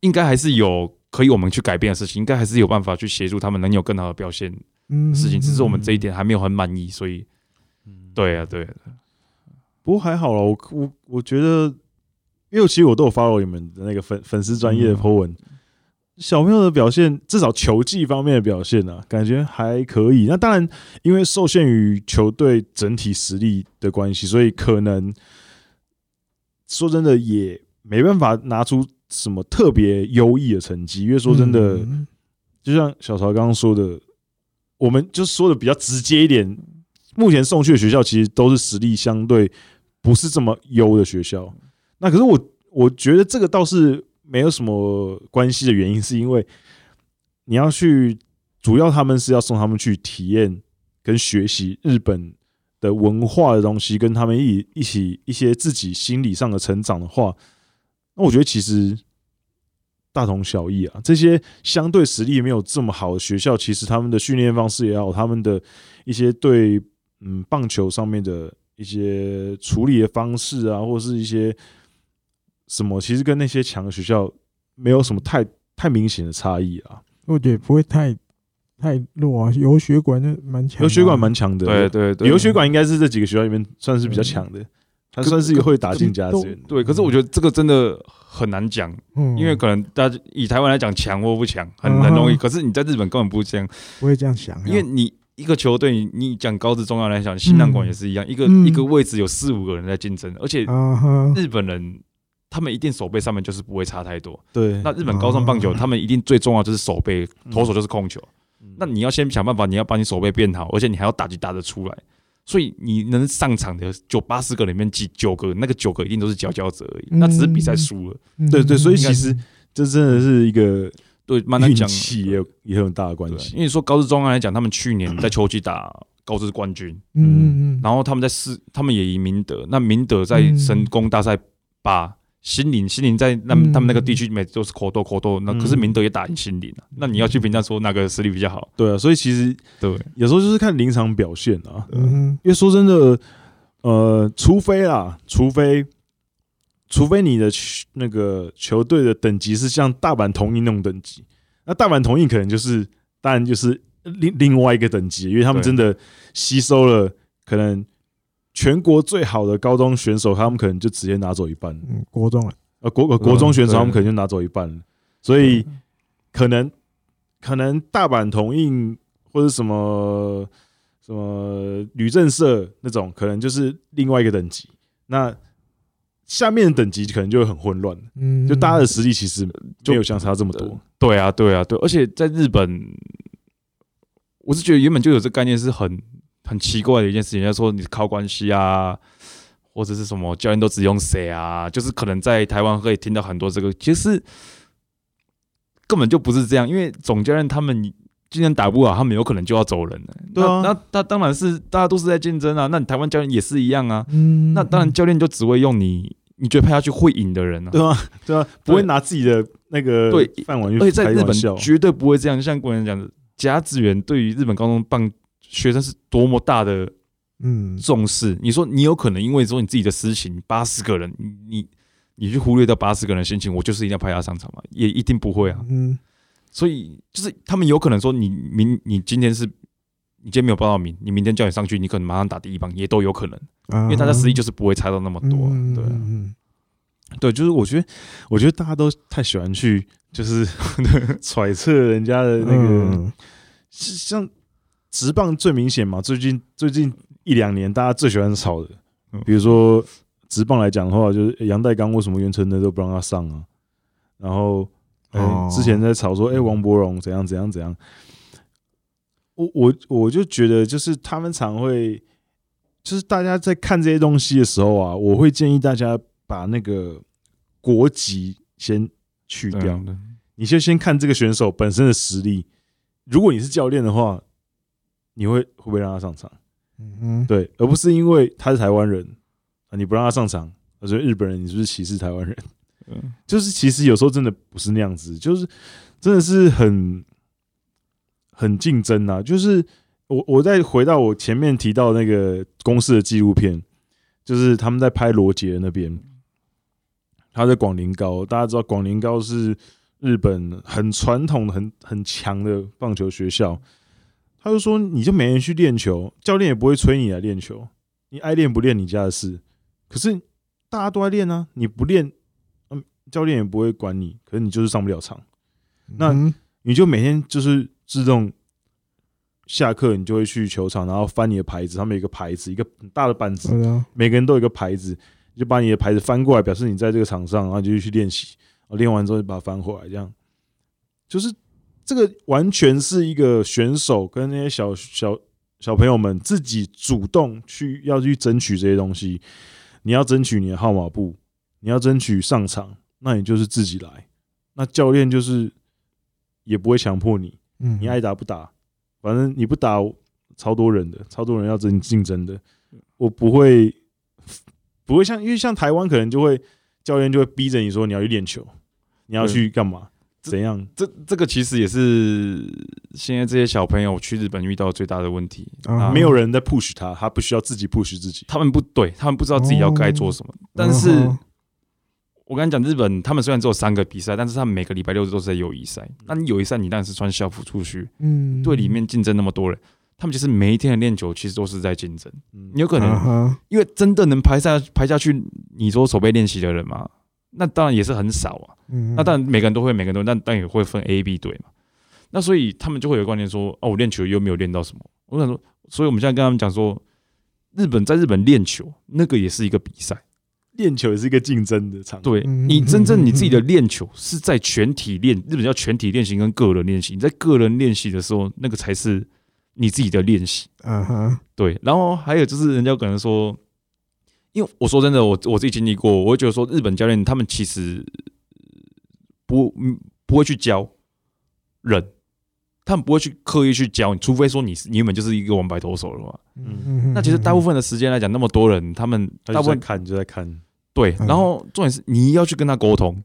应该还是有可以我们去改变的事情，应该还是有办法去协助他们能有更好的表现。事情只是我们这一点还没有很满意，所以，对啊，对啊。不过还好了，我我我觉得，因为其实我都有 follow 你们的那个粉粉丝专业的 po 文，小朋友的表现，至少球技方面的表现啊，感觉还可以。那当然，因为受限于球队整体实力的关系，所以可能说真的也没办法拿出什么特别优异的成绩。因为说真的，就像小曹刚刚说的。我们就说的比较直接一点，目前送去的学校其实都是实力相对不是这么优的学校。那可是我我觉得这个倒是没有什么关系的原因，是因为你要去，主要他们是要送他们去体验跟学习日本的文化的东西，跟他们一一起一些自己心理上的成长的话，那我觉得其实。大同小异啊，这些相对实力没有这么好的学校，其实他们的训练方式也好，他们的一些对嗯棒球上面的一些处理的方式啊，或是一些什么，其实跟那些强的学校没有什么太太明显的差异啊。我觉得不会太太弱啊，游学馆就蛮强，游学馆蛮强的，对对对，游学馆应该是这几个学校里面算是比较强的。他算是会打进甲子园，对。可是我觉得这个真的很难讲，因为可能大家以台湾来讲强或不强，很很容易。可是你在日本根本不这样，不会这样想。因为你一个球队，你讲高职中央来讲，新浪馆也是一样，一个一个位置有四五个人在竞争，而且日本人他们一定手背上面就是不会差太多。对，那日本高中棒球，他们一定最重要就是手背，投手就是控球。那你要先想办法，你要把你手背变好，而且你还要打击打得出来。所以你能上场的九八十个里面几九个，那个九个一定都是佼佼者而已。那只是比赛输了，对对。所以其实这真的是一个对蛮难讲，运气也有也有很大的关系。因为说高知中央来讲，他们去年在秋季打高知冠军，嗯嗯，然后他们在四，他们也赢明德。那明德在神宫大赛把。心灵，心灵在那他们那个地区，每次都是口斗口斗。那可是明德也打赢心灵了。那你要去评价说哪个实力比较好？对啊，所以其实对，有时候就是看临场表现啊。因为说真的，呃，除非啦，除非除非你的那个球队的等级是像大阪桐荫那种等级，那大阪桐荫可能就是当然就是另另外一个等级，因为他们真的吸收了可能。全国最好的高中选手，他们可能就直接拿走一半。嗯，国中啊，呃，国国中选手他们可能就拿走一半，所以可能可能大阪同印或者什么什么旅政社那种，可能就是另外一个等级。那下面的等级可能就会很混乱。嗯，就大家的实力其实就没有相差这么多。对啊，对啊，对，而且在日本，我是觉得原本就有这概念是很。很奇怪的一件事情，就是说你靠关系啊，或者是什么教练都只用谁啊，就是可能在台湾可以听到很多这个，其实根本就不是这样，因为总教练他们今天打不好，他们有可能就要走人了。对啊，那他当然是大家都是在竞争啊，那你台湾教练也是一样啊。嗯，那当然教练就只会用你，你觉得派下去会赢的人啊，对啊，对啊，不会拿自己的那个对。而且在日本绝对不会这样，像国人讲的，甲子园对于日本高中棒。学生是多么大的嗯重视，嗯、你说你有可能因为说你自己的私情，八十个人，你你去忽略掉八十个人的心情，我就是一定要派他上场嘛？也一定不会啊。嗯，所以就是他们有可能说你明你今天是你今天没有报到名，你明天叫你上去，你可能马上打第一棒，也都有可能，因为大家实力就是不会差到那么多。对、啊，嗯，对，就是我觉得我觉得大家都太喜欢去就是 *laughs* 揣测人家的那个，是像。职棒最明显嘛，最近最近一两年，大家最喜欢炒的，比如说直棒来讲的话，就是杨代刚为什么袁成的都不让他上啊？然后，欸、之前在炒说，哎、欸，王博荣怎样怎样怎样。我我我就觉得，就是他们常会，就是大家在看这些东西的时候啊，我会建议大家把那个国籍先去掉，你就先看这个选手本身的实力。如果你是教练的话。你会会不会让他上场？嗯哼，对，而不是因为他是台湾人啊，你不让他上场，而是日本人，你是不是歧视台湾人？嗯，就是其实有时候真的不是那样子，就是真的是很很竞争啊。就是我我再回到我前面提到那个公司的纪录片，就是他们在拍罗杰那边，他在广陵高，大家知道广陵高是日本很传统、很很强的棒球学校。他就说：“你就每天去练球，教练也不会催你来练球。你爱练不练你家的事。可是大家都在练啊，你不练，嗯，教练也不会管你。可是你就是上不了场。那你就每天就是自动下课，你就会去球场，然后翻你的牌子。他们有一个牌子，一个很大的板子，每个人都有一个牌子，你就把你的牌子翻过来，表示你在这个场上，然后就去练习。练完之后就把它翻回来，这样就是。”这个完全是一个选手跟那些小小小朋友们自己主动去要去争取这些东西。你要争取你的号码布，你要争取上场，那你就是自己来。那教练就是也不会强迫你，你爱打不打，反正你不打，超多人的，超多人要争竞争的。我不会不会像，因为像台湾可能就会教练就会逼着你说你要去练球，你要去干嘛？怎样？这这个其实也是现在这些小朋友去日本遇到最大的问题啊！没有人在 push 他，他不需要自己 push 自己。他们不对，他们不知道自己要该做什么。但是，我跟你讲，日本他们虽然只有三个比赛，但是他们每个礼拜六都是在友谊赛。那你友谊赛，你当然是穿校服出去。嗯，队，里面竞争那么多人，他们其实每一天的练球其实都是在竞争。你有可能因为真的能排下排下去，你说手背练习的人吗？那当然也是很少啊，那当然每个人都会，每个人都，但但也会分 A、B 队嘛。那所以他们就会有观念说，哦，我练球又没有练到什么。我想说，所以我们现在跟他们讲说，日本在日本练球，那个也是一个比赛，练球也是一个竞争的场。对，你真正你自己的练球是在全体练，日本叫全体练习跟个人练习。你在个人练习的时候，那个才是你自己的练习。嗯哼，对。然后还有就是，人家可能说。因为我说真的，我我自己经历过，我会觉得说日本教练他们其实不不会去教人，他们不会去刻意去教你，除非说你是你原本就是一个王牌投手的话，嗯，那其实大部分的时间来讲，那么多人，他们大部分看就在看，对，然后重点是你要去跟他沟通，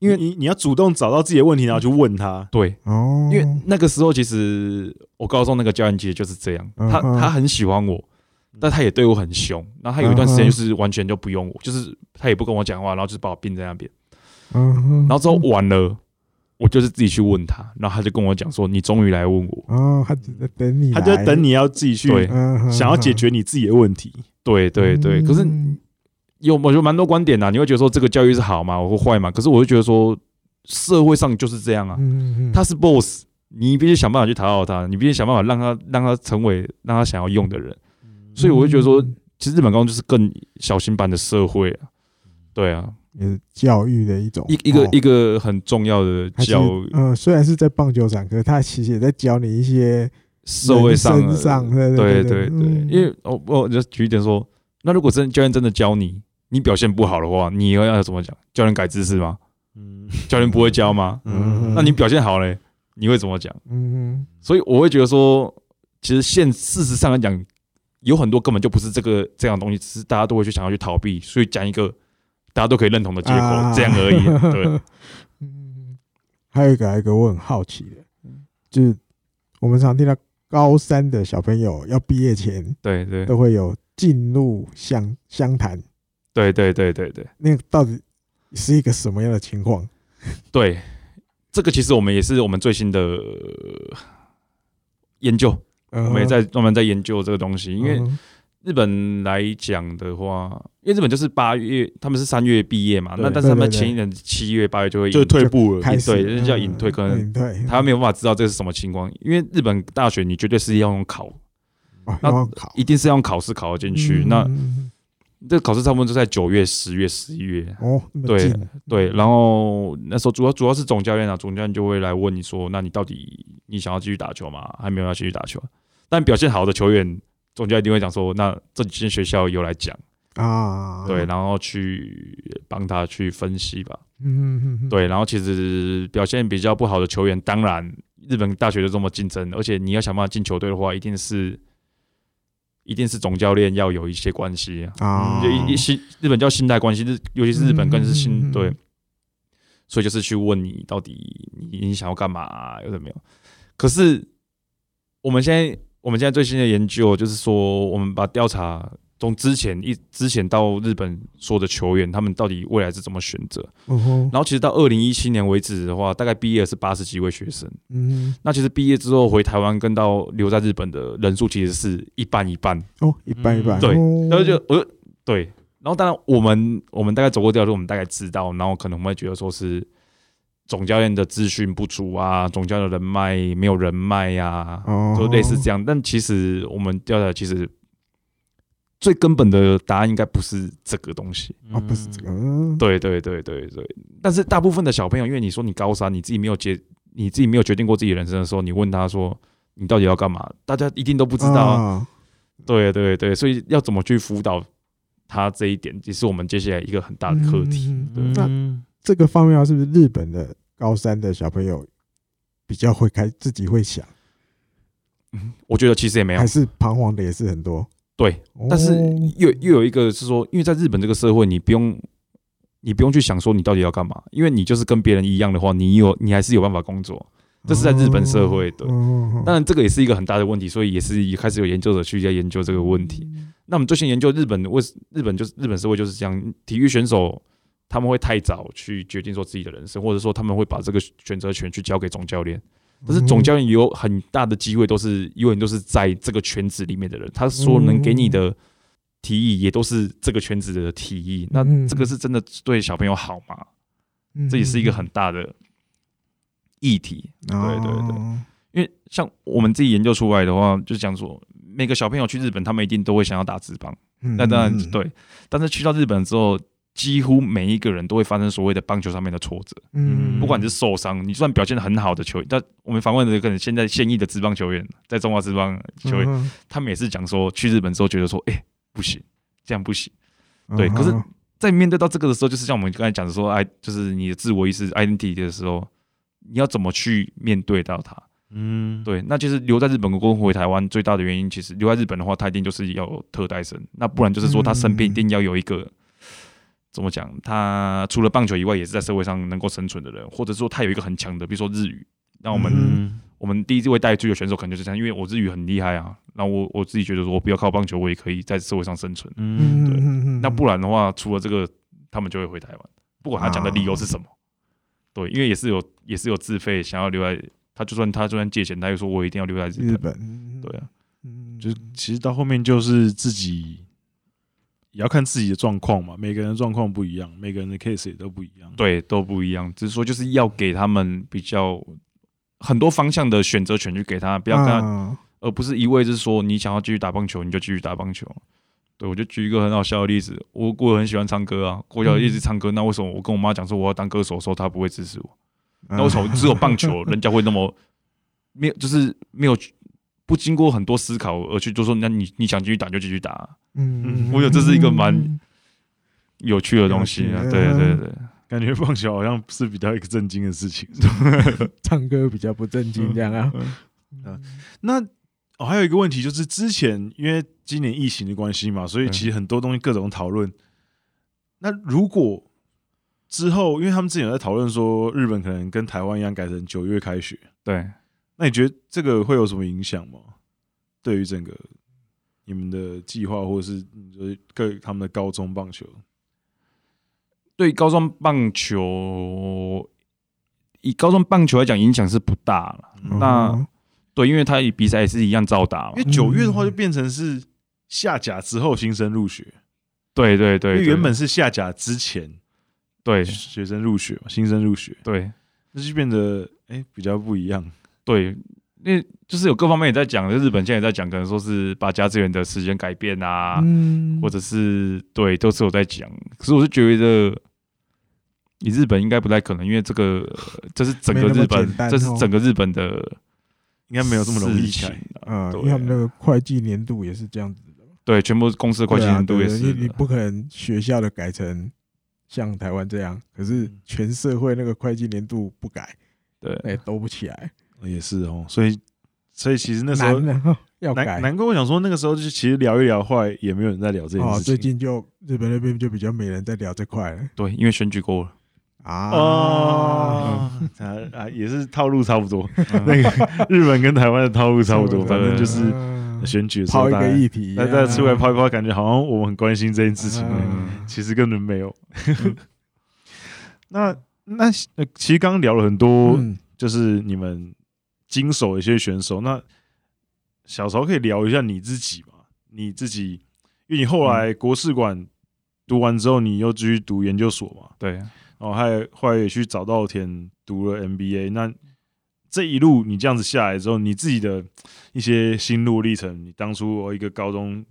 因为你你要主动找到自己的问题，然后去问他，对，哦，因为那个时候其实我高中那个教练其实就是这样，他他很喜欢我。但他也对我很凶，然后他有一段时间就是完全就不用我，就是他也不跟我讲话，然后就是把我并在那边。然后之后完了，我就是自己去问他，然后他就跟我讲说：“你终于来问我。”哦，他就在等你，他就在等你要自己去，想要解决你自己的问题。对对对，可是有我觉得蛮多观点呐，你会觉得说这个教育是好吗？或坏吗？可是我就觉得说社会上就是这样啊，他是 boss，你必须想办法去讨好他，你必须想办法让他让他成为让他想要用的人。所以我会觉得说，其实日本高中就是更小型版的社会啊，对啊，也是教育的一种，一一个一个很重要的教育。嗯，虽然是在棒球场，可是他其实也在教你一些社会上，的上对对对对，因为我我就举一点说，那如果真教练真的教你，你表现不好的话，你要要怎么讲？教练改姿势吗？嗯，教练不会教吗？嗯，那你表现好嘞，你会怎么讲？嗯，所以我会觉得说，其实现事实上来讲，有很多根本就不是这个这样的东西，只是大家都会去想要去逃避，所以讲一个大家都可以认同的结果，这样而已。*laughs* 对，嗯，还有一个还有一个我很好奇的，就是我们常听到。高三的小朋友要毕业前，对对，都会有进入相相谈，对对对对对，那个到底是一个什么样的情况？对，这个其实我们也是我们最新的研究，我们也在专门在研究这个东西，因为。日本来讲的话，因为日本就是八月，他们是三月毕业嘛，那但是他们前一年七月八月就会就退步了，对，那叫隐退，可能他没有办法知道这是什么情况，因为日本大学你绝对是要用考，那一定是要用考试考进去，那这考试差不多就在九月、十月、十一月，哦，对对，然后那时候主要主要是总教练啊，总教练就会来问你说，那你到底你想要继续打球吗？还没有要继续打球，但表现好的球员。总教练一定会讲说，那这几间学校有来讲啊，对，然后去帮他去分析吧，嗯嗯对，然后其实表现比较不好的球员，当然日本大学就这么竞争，而且你要想办法进球队的话，一定是一定是总教练要有一些关系啊，就一一信日本叫信赖关系，日尤其是日本更是信对，所以就是去问你到底你你想要干嘛，有没有？可是我们现在。我们现在最新的研究就是说，我们把调查从之前一之前到日本所有的球员，他们到底未来是怎么选择。然后其实到二零一七年为止的话，大概毕业是八十几位学生。嗯，那其实毕业之后回台湾跟到留在日本的人数其实是一半一半。哦，一半一半。对，然后就我对，然后当然我们我们大概走过调查，我们大概知道，然后可能我们会觉得说是。总教练的资讯不足啊，总教练的人脉没有人脉呀，就类似这样。但其实我们调查，其实最根本的答案应该不是这个东西啊，不是这个。对对对对对。但是大部分的小朋友，因为你说你高三，你自己没有决，你自己没有决定过自己人生的时候，你问他说你到底要干嘛，大家一定都不知道。对对对，所以要怎么去辅导他这一点，也是我们接下来一个很大的课题。那这个方面是不是日本的高三的小朋友比较会开，自己会想？嗯，我觉得其实也没有，还是彷徨的也是很多。对，但是又又有一个是说，因为在日本这个社会，你不用你不用去想说你到底要干嘛，因为你就是跟别人一样的话，你有你还是有办法工作。这是在日本社会的，当然这个也是一个很大的问题，所以也是一开始有研究者去在研究这个问题。那我们最先研究日本为日本就是日本社会就是这样，体育选手。他们会太早去决定说自己的人生，或者说他们会把这个选择权去交给总教练。但是总教练有很大的机会都是永远都是在这个圈子里面的人，他说能给你的提议也都是这个圈子的提议。那这个是真的对小朋友好吗？这也是一个很大的议题。对对对，因为像我们自己研究出来的话，就是讲说每个小朋友去日本，他们一定都会想要打职棒。那当然对，但是去到日本之后。几乎每一个人都会发生所谓的棒球上面的挫折，嗯，不管你是受伤，你算表现得很好的球员，但我们访问的可能现在现役的职棒球员，在中华职棒球员，他们也是讲说，去日本之后觉得说，哎，不行，这样不行，对。可是，在面对到这个的时候，就是像我们刚才讲的说，哎，就是你的自我意识 identity 的时候，你要怎么去面对到它？嗯，对。那就是留在日本跟回台湾最大的原因，其实留在日本的话，他一定就是要有特待生，那不然就是说他身边一定要有一个。怎么讲？他除了棒球以外，也是在社会上能够生存的人，或者说他有一个很强的，比如说日语。那我们、嗯、我们第一位带出的选手，可能就是这样，因为我日语很厉害啊。那我我自己觉得说，我不要靠棒球，我也可以在社会上生存。嗯，对。那不然的话，除了这个，他们就会回台湾，不管他讲的理由是什么。啊、对，因为也是有也是有自费想要留在，他就算他就算借钱，他又说我一定要留在日本。日本对啊，就是其实到后面就是自己。也要看自己的状况嘛，每个人的状况不一样，每个人的 case 也都不一样，对，都不一样。只是说，就是要给他们比较很多方向的选择权去给他，不要跟他，啊、而不是一味就是说你想要继续打棒球，你就继续打棒球。对，我就举一个很好笑的例子，我我很喜欢唱歌啊，我小一直唱歌，嗯、那为什么我跟我妈讲说我要当歌手的时候，她不会支持我？那为什么 *laughs* 只有棒球人家会那么没有，就是没有？不经过很多思考而去就说，那你你想继续打就继续打。嗯，我觉得这是一个蛮有趣的东西啊。对对对，感觉放学好像是比较一个震惊的事情，*laughs* 唱歌比较不震惊这样啊。嗯，那哦，还有一个问题就是，之前因为今年疫情的关系嘛，所以其实很多东西各种讨论。那如果之后，因为他们之前有在讨论说，日本可能跟台湾一样改成九月开学，对，那你觉得这个会有什么影响吗？对于整个你们的计划，或者是各他们的高中棒球？对高中棒球，以高中棒球来讲，影响是不大了。嗯、那对，因为他比赛也是一样照打嘛。因为九月的话，就变成是下甲之后新生入学。对对对，因为原本是下甲之前，对学生入学嘛，新生入学，对，那就变得哎、欸、比较不一样。对，因为就是有各方面也在讲，日本现在也在讲，可能说是把家资源的时间改变啊，嗯、或者是对，都是有在讲。可是我是觉得，你日本应该不太可能，因为这个这是整个日本，哦、这是整个日本的，应该没有这么容易起来。嗯，因为他们那个会计年度也是这样子的。对，全部公司的会计年度也是，你你不可能学校的改成像台湾这样，可是全社会那个会计年度不改，对，哎，兜不起来，也是哦。所以，所以其实那时候要改，难怪我想说那个时候就其实聊一聊，后来也没有人在聊这件事情。最近就日本那边就比较没人在聊这块了，对，因为选举过了啊 *laughs* 啊，也是套路差不多。那个 *laughs* 日本跟台湾的套路差不多，反正就是。选举的时候，抛一个议题，大家出来抛一抛，感觉好像我们很关心这件事情，其实根本没有。*laughs* 那那其实刚刚聊了很多，就是你们经手的一些选手。那小曹可以聊一下你自己嘛？你自己，因为你后来国士馆读完之后，你又继续读研究所嘛？对，然后还后来也去早稻田读了 MBA。那这一路你这样子下来之后，你自己的 *tsk* 一些心路历程，你当初我一个高中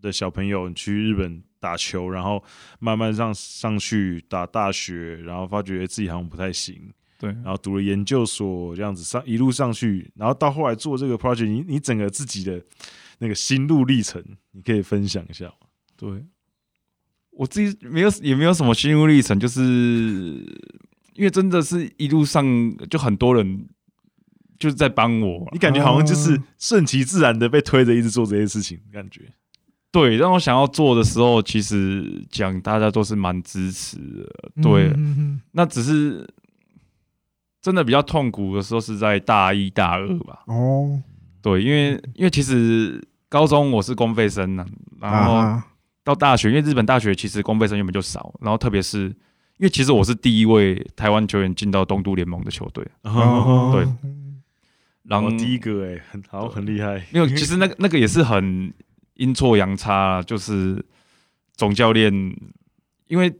的小朋友你去日本打球，然后慢慢上上去打大学，然后发觉自己好像不太行，对，然后读了研究所，这样子上一路上去，然后到后来做这个 project，你你整个自己的那个心路历程，你可以分享一下吗？对，我自己没有也没有什么心路历程，就是因为真的是一路上就很多人。就是在帮我，你感觉好像就是顺其自然的被推着一直做这些事情，感觉。对，让我想要做的时候，其实讲大家都是蛮支持的。对，那只是真的比较痛苦的时候是在大一大二吧。哦，对，因为因为其实高中我是公费生呢，然后到大学，因为日本大学其实公费生原本就少，然后特别是因为其实我是第一位台湾球员进到东都联盟的球队。对。然后第一个哎，很好，很厉害。没有，其实那个那个也是很阴错阳差，就是总教练，因为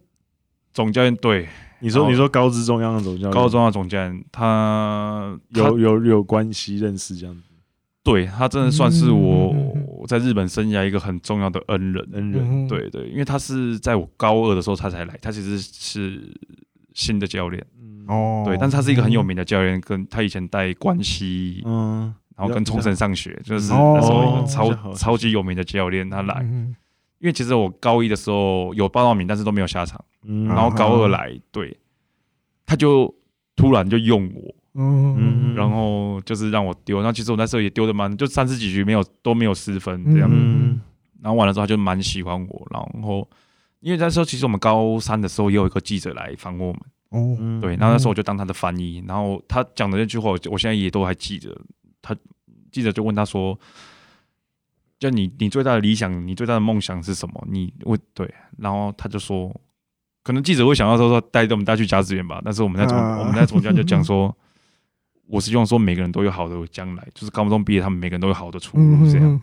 总教练对你说，你说高知中央的总教练，高中的总教练，他有有有关系认识这样子，对他真的算是我在日本生涯一个很重要的恩人，恩人，对对，因为他是在我高二的时候他才来，他其实是新的教练。哦，对，但是他是一个很有名的教练，跟他以前带关西，嗯，然后跟冲绳上学，就是那时候一个超超级有名的教练，他来，因为其实我高一的时候有报到名，但是都没有下场，然后高二来，对，他就突然就用我，嗯，然后就是让我丢，那其实我那时候也丢的蛮，就三十几局没有都没有失分这样，然后完了之后他就蛮喜欢我，然后因为那时候其实我们高三的时候也有一个记者来访问我们。哦，对，然后那时候我就当他的翻译，然后他讲的那句话，我我现在也都还记得。他记者就问他说：“就你，你最大的理想，你最大的梦想是什么？”你我对，然后他就说：“可能记者会想要说说带着我们带去甲子园吧。”但是我们在总我们在总教就讲说：“我是希望说每个人都有好的将来，就是高中毕业，他们每个人都有好的出路。”这样，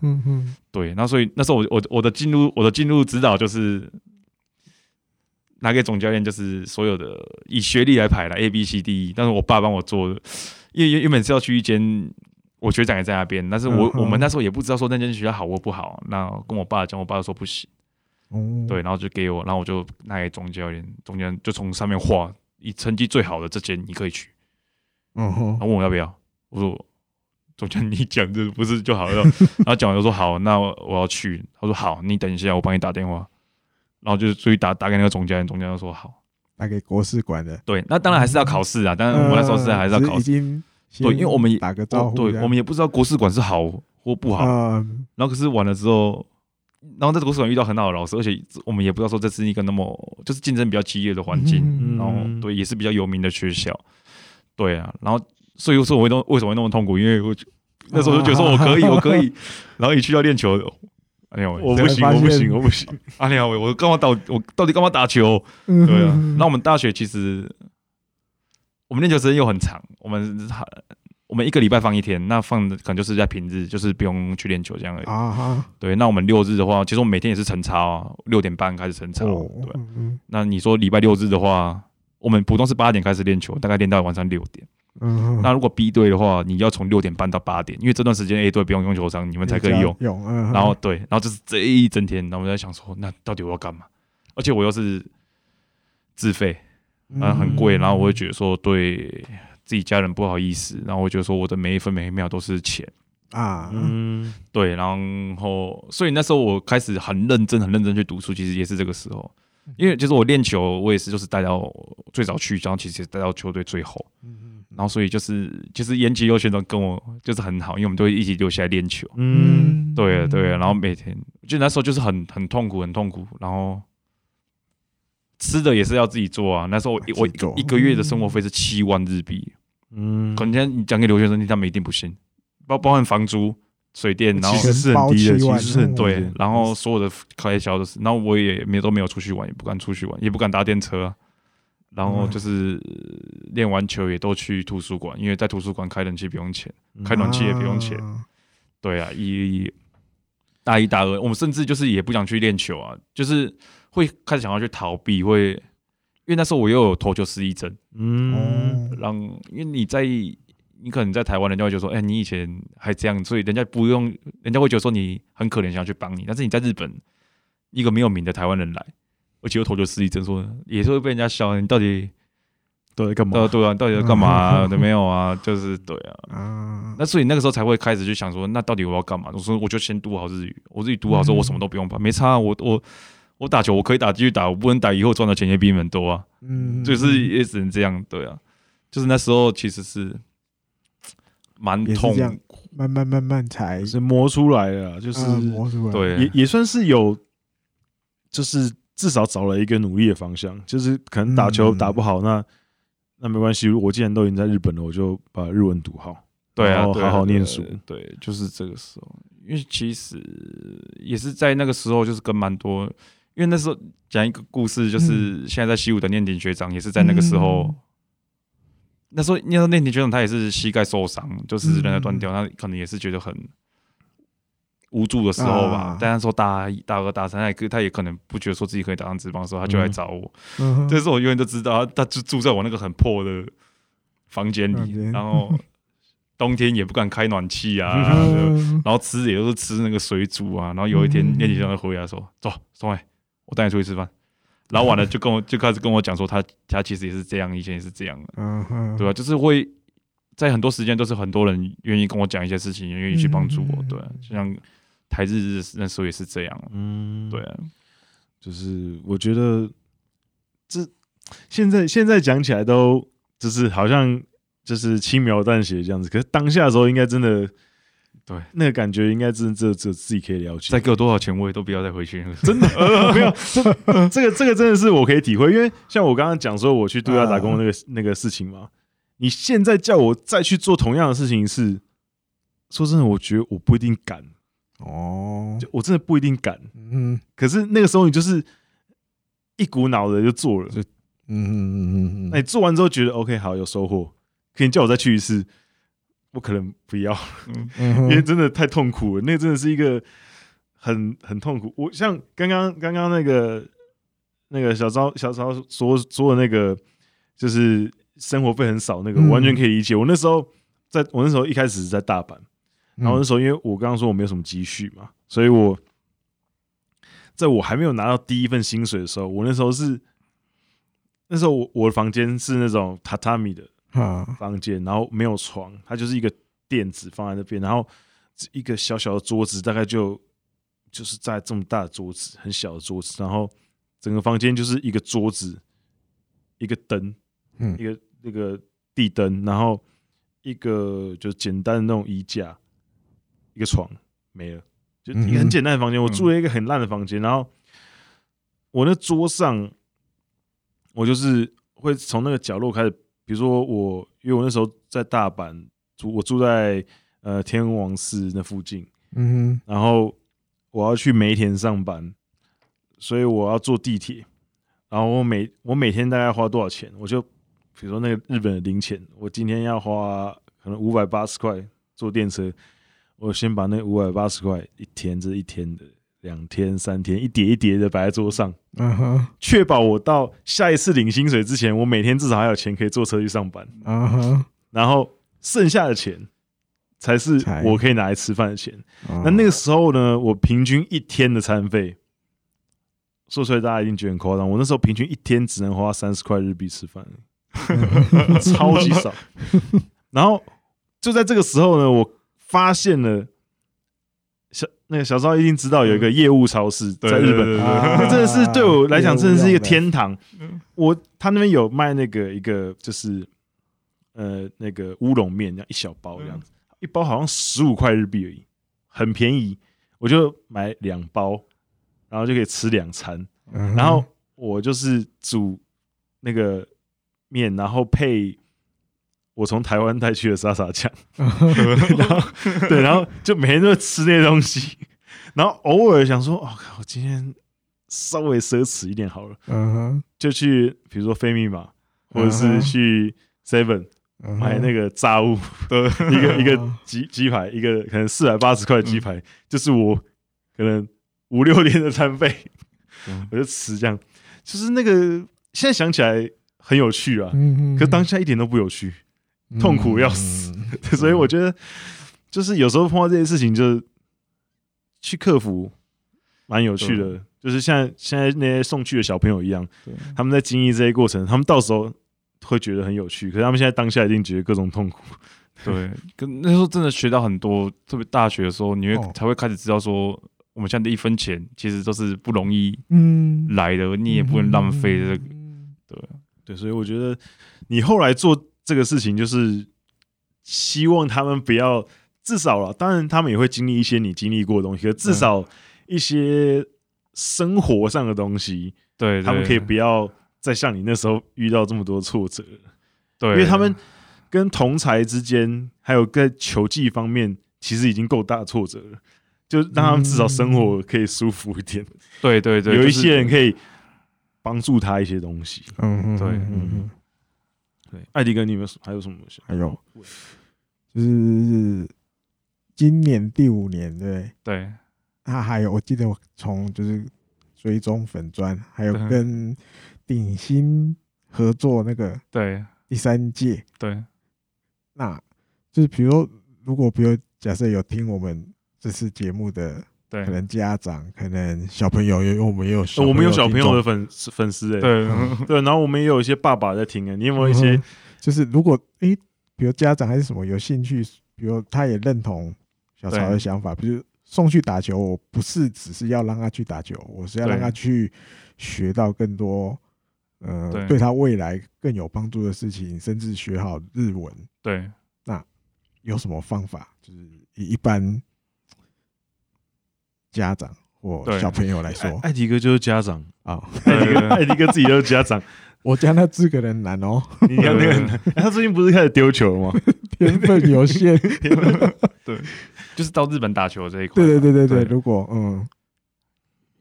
对。那所以那时候我我我的进入我的进入指导就是。拿给总教练，就是所有的以学历来排了 A B C D E，但是我爸帮我做的，因为原本是要去一间我学长也在那边，但是我我们那时候也不知道说那间学校好或不好，那跟我爸讲，我爸说不行，对，然后就给我，然后我就拿给总教练，总教练就从上面画，以成绩最好的这间你可以去，然后问我要不要，我说总监你讲这不是就好了？然后讲完就说好，那我要去。他说好，你等一下，我帮你打电话。然后就出去打打给那个总教练，总监就说好，打给国事馆的。对，那当然还是要考试啊。但是我们那时候是还是要考试。对，因为我们也打个招呼，对，我们也不知道国士馆是好或不好。然后可是完了之后，然后在国士馆遇到很好的老师，而且我们也不知道说这是一个那么就是竞争比较激烈的环境。然后对，也是比较有名的学校。对啊，然后所以说我会为什么会那么痛苦？因为我那时候就觉得说我可以，*laughs* 我可以。然后一去要练球。阿亮伟，我不行，我不行，我不行。阿亮伟，我干嘛打？我到底干嘛打球？对啊。那我们大学其实，我们练球时间又很长。我们我们一个礼拜放一天，那放的可能就是在平日，就是不用去练球这样而已。啊对，那我们六日的话，其实我们每天也是晨操啊，六点半开始晨操。对。那你说礼拜六日的话，我们普通是八点开始练球，大概练到晚上六点。嗯，那如果 B 队的话，你要从六点半到八点，因为这段时间 A 队不用用球场，你们才可以用。用，嗯。然后对，然后就是这一整天，然后我在想说，那到底我要干嘛？而且我又是自费，啊，很贵，然后我会觉得说对自己家人不好意思，然后我觉得说我的每一分每一秒都是钱啊，嗯，对，然后所以那时候我开始很认真、很认真去读书，其实也是这个时候，因为就是我练球，我也是就是带到最早去，然后其实带到球队最后。然后，所以就是，就是延吉优选手跟我就是很好，因为我们都会一起留下来练球。嗯，对啊，对啊。然后每天就那时候就是很很痛苦，很痛苦。然后吃的也是要自己做啊。那时候我我一个月的生活费是七万日币。嗯，可能你讲给留学生听，他们一定不信。包包含房租、水电，然后其实是很低的，其实是很对。然后所有的开销都是，然后我也没都没有出去玩，也不敢出去玩，也不敢搭电车啊。然后就是练完球也都去图书馆，因为在图书馆开冷气不用钱，开暖气也不用钱。对啊，一大一大二，我们甚至就是也不想去练球啊，就是会开始想要去逃避，会因为那时候我又有投球失忆症。嗯，让因为你在你可能在台湾，人家会觉得说，哎，你以前还这样，所以人家不用，人家会觉得说你很可怜，想要去帮你。但是你在日本，一个没有名的台湾人来。而且又投球失忆症，说也是会被人家笑。你到底到底干嘛？对啊，到底要干嘛？*laughs* 都没有啊，就是对啊。那所以那个时候才会开始去想说，那到底我要干嘛？我说我就先读好日语，我自己读好之后，我什么都不用怕，没差。我我我打球，我可以打继续打，我不能打，以后赚的钱也比你们多啊。嗯，就是也只能这样，对啊。就是那时候其实是蛮痛，慢慢慢慢才是磨出来的，就是磨出来，对，也也算是有，就是。至少找了一个努力的方向，就是可能打球打不好，那那没关系。我既然都已经在日本了，我就把日文读好，对啊，好好念书。对，就是这个时候，因为其实也是在那个时候，就是跟蛮多，因为那时候讲一个故事，就是现在在西武的念鼎学长，也是在那个时候，那时候念到念田学长，他也是膝盖受伤，就是韧带断掉，他可能也是觉得很。无助的时候吧，但他说大一、大二、大三，他也他也可能不觉得说自己可以打上职棒的时候，他就来找我。这时候我永远都知道，他就住在我那个很破的房间里，然后冬天也不敢开暖气啊，然后吃也都是吃那个水煮啊。然后有一天练习生回来说：“走，松伟，我带你出去吃饭。”然后完了就跟我就开始跟我讲说，他他其实也是这样，以前也是这样的，对吧？就是会在很多时间都是很多人愿意跟我讲一些事情，愿意去帮助我，对，就像。台日日那时候也是这样，嗯，对啊，就是我觉得这现在现在讲起来都就是好像就是轻描淡写这样子，可是当下的时候应该真的对。那个感觉应该真的只有只有自己可以了解。再给我多少钱我也都不要再回去，*laughs* 真的、呃、*laughs* 没有这 *laughs* 这个这个真的是我可以体会，因为像我刚刚讲说我去度假打工那个那个事情嘛，你现在叫我再去做同样的事情是，说真的，我觉得我不一定敢。哦，就我真的不一定敢，嗯，可是那个时候你就是一股脑的就做了，就嗯嗯嗯嗯，那你做完之后觉得 OK 好有收获，可以叫我再去一次，不可能不要，嗯，因为真的太痛苦了，那真的是一个很很痛苦。我像刚刚刚刚那个那个小昭小昭说说的那个，就是生活费很少那个，我完全可以理解。我那时候在我那时候一开始是在大阪。然后那时候，因为我刚刚说我没有什么积蓄嘛，所以我在我还没有拿到第一份薪水的时候，我那时候是那时候我我的房间是那种榻榻米的房间，然后没有床，它就是一个垫子放在那边，然后一个小小的桌子，大概就就是在这么大的桌子，很小的桌子，然后整个房间就是一个桌子，一个灯，嗯一个那个地灯，然后一个就简单的那种衣架，一个床没了，就一个很简单的房间。我住了一个很烂的房间，然后我那桌上，我就是会从那个角落开始。比如说我，因为我那时候在大阪住，我住在呃天王寺那附近，嗯哼，然后我要去梅田上班，所以我要坐地铁，然后我每我每天大概花多少钱，我就比如说那个日本的零钱，我今天要花可能五百八十块坐电车，我先把那五百八十块一天这一天的。两天三天，一叠一叠的摆在桌上，嗯哼，确保我到下一次领薪水之前，我每天至少还有钱可以坐车去上班。嗯哼，然后剩下的钱才是我可以拿来吃饭的钱。那那个时候呢，我平均一天的餐费，说出来大家一定觉得很夸张。我那时候平均一天只能花三十块日币吃饭，*laughs* 超级少。然后就在这个时候呢，我发现了。小那个小时候一定知道有一个业务超市在日本，那真的是对我来讲真的是一个天堂。我他那边有卖那个一个就是呃那个乌龙面，这样一小包这样子，一包好像十五块日币而已，很便宜。我就买两包，然后就可以吃两餐。然后我就是煮那个面，然后配。我从台湾带去的沙沙酱，*laughs* 然后对，然后就每天都吃那些东西，*laughs* 然后偶尔想说，哦，我今天稍微奢侈一点好了，嗯哼，就去比如说飞密码，或者是去 Seven 买那个炸物。的 *laughs* 一个一个鸡鸡排，一个可能四百八十块的鸡排，就是我可能五六天的餐费，我就吃这样，就是那个现在想起来很有趣啊，可是当下一点都不有趣。痛苦要死，嗯、*laughs* 所以我觉得就是有时候碰到这些事情，就去克服，蛮有趣的。就是像现在那些送去的小朋友一样，他们在经历这些过程，他们到时候会觉得很有趣，可是他们现在当下一定觉得各种痛苦。*laughs* 对，跟那时候真的学到很多，特别大学的时候，你会才会开始知道说，我们现在的一分钱其实都是不容易来的，你也不能浪费这个。对对，所以我觉得你后来做。这个事情就是希望他们不要，至少了，当然他们也会经历一些你经历过的东西，可至少一些生活上的东西，对，他们可以不要再像你那时候遇到这么多挫折，对，因为他们跟同才之间，还有在球技方面，其实已经够大挫折了，就让他们至少生活可以舒服一点。对对对，有一些人可以帮助他一些东西。嗯嗯，对，嗯嗯。对，艾迪哥，你们还有什么东西？还有，就是今年第五年，对对。他还有，我记得我从就是追踪粉砖，还有跟鼎新合作那个对第三届，对。那就是比如说，如果比如假设有听我们这次节目的。对，可能家长，可能小朋友，因为我们也有小，我们有小朋友的粉粉丝哎，对。*laughs* 对，然后我们也有一些爸爸在听哎，你有没有一些，就是如果诶，比如家长还是什么有兴趣，比如他也认同小曹的想法，比如送去打球，我不是只是要让他去打球，我是要让他去学到更多，呃，对。他未来更有帮助的事情，甚至学好日文。对，那有什么方法？就是以一般。家长或小朋友来说，艾迪哥就是家长啊。*laughs* 艾迪哥，艾迪哥自己就是家长。我家那资格人难哦。你看那个难，*laughs* 他最近不是开始丢球了吗？*laughs* 天分有限。对，就是到日本打球这一块。对对对对对。如果嗯，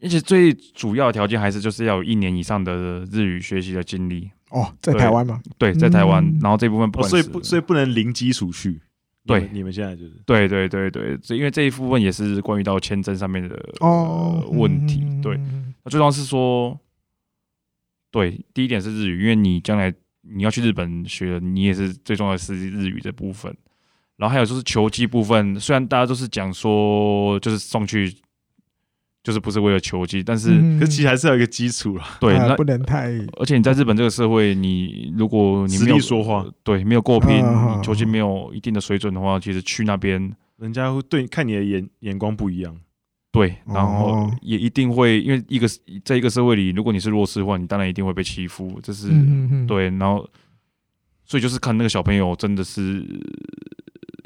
而且最主要的条件还是就是要有一年以上的日语学习的经历。哦，在台湾吗？对，在台湾。然后这部分不，所以不，所以不能零基础去。对，你们现在就是对对对对，这因为这一部分也是关于到签证上面的哦问题。对，那最重要是说，对，第一点是日语，因为你将来你要去日本学，你也是最重要的是日语这部分。然后还有就是球技部分，虽然大家都是讲说就是送去就是不是为了球技，但是、嗯可其实还是要有一个基础啦。对，那啊不能太而且你在日本这个社会，你如果你没实有力说话，对，没有过拼，啊你球技没有一定的水准的话，其实去那边人家会对看你的眼眼光不一样。对，然后哦也一定会因为一个在一个社会里，如果你是弱势的话，你当然一定会被欺负，这是、对，然后所以就是看那个小朋友真的是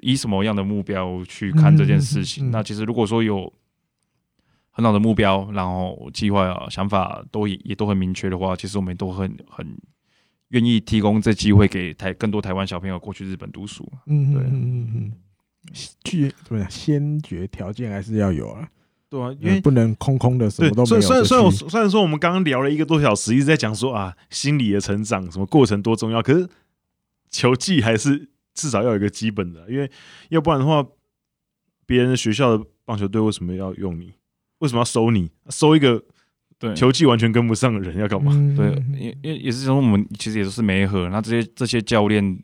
以什么样的目标去看这件事情。那其实如果说有很好的目标，然后计划啊、想法都也也都很明确的话，其实我们都很很愿意提供这机会给台更多台湾小朋友过去日本读书。对嗯嗯嗯嗯，具怎么讲？先决条件还是要有啊，对啊，因为不能空空的什对么都，没有。虽然虽然虽然我虽然说我们刚刚聊了一个多小时，一直在讲说啊，心理的成长什么过程多重要，可是球技还是至少要有一个基本的，因为要不然的话，别人的学校的棒球队为什么要用你？为什么要收你？收一个对，球技完全跟不上的人要干嘛？嗯对，因因为也是说我们其实也都是媒合，那这些这些教练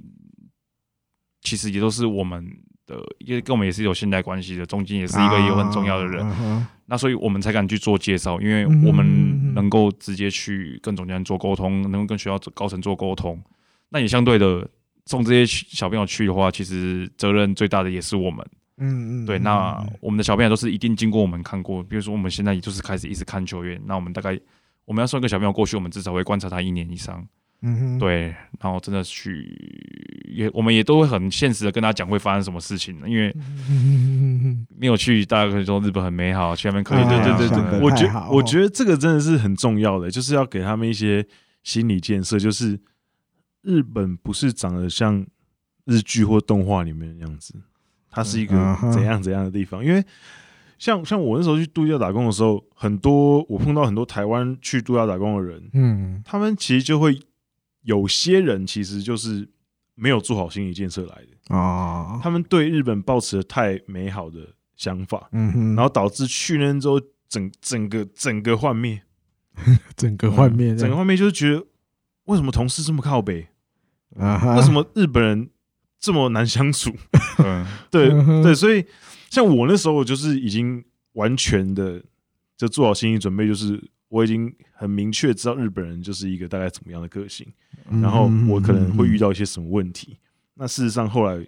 其实也都是我们的，因为跟我们也是有信赖关系的，中间也是一个也有很重要的人，啊啊那所以我们才敢去做介绍，因为嗯我们能够直接去跟总教练做沟通，能够跟学校高层做沟通，那也相对的送这些小朋友去的话，其实责任最大的也是我们。嗯嗯，对，嗯那嗯我们的小朋友都是一定经过我们看过，比如说我们现在也就是开始一直看球员，那我们大概我们要送一个小朋友过去，我们至少会观察他一年以上，嗯哼，对，然后真的去也我们也都会很现实的跟他讲会发生什么事情，因为没有去，大家可以说日本很美好，去那边可以啊对对对对，我觉我觉得这个真的是很重要的，就是要给他们一些心理建设，就是日本不是长得像日剧或动画里面的样子，它是一个怎样怎样的地方。因为像像我那时候去度假打工的时候，很多我碰到很多台湾去度假打工的人，嗯。他们其实就会有些人其实就是没有做好心理建设来的，哦，他们对日本抱持了太美好的想法，嗯哼，然后导致去那之后整整个整个幻灭。整个幻灭，*laughs* 整个幻灭就是觉得，为什么同事这么靠北？啊哈，为什么日本人这么难相处？嗯，*laughs* 对对，所以像我那时候，我就是已经完全的就做好心理准备，就是我已经很明确知道日本人就是一个大概怎么样的个性，嗯然后我可能会遇到一些什么问题。那事实上后来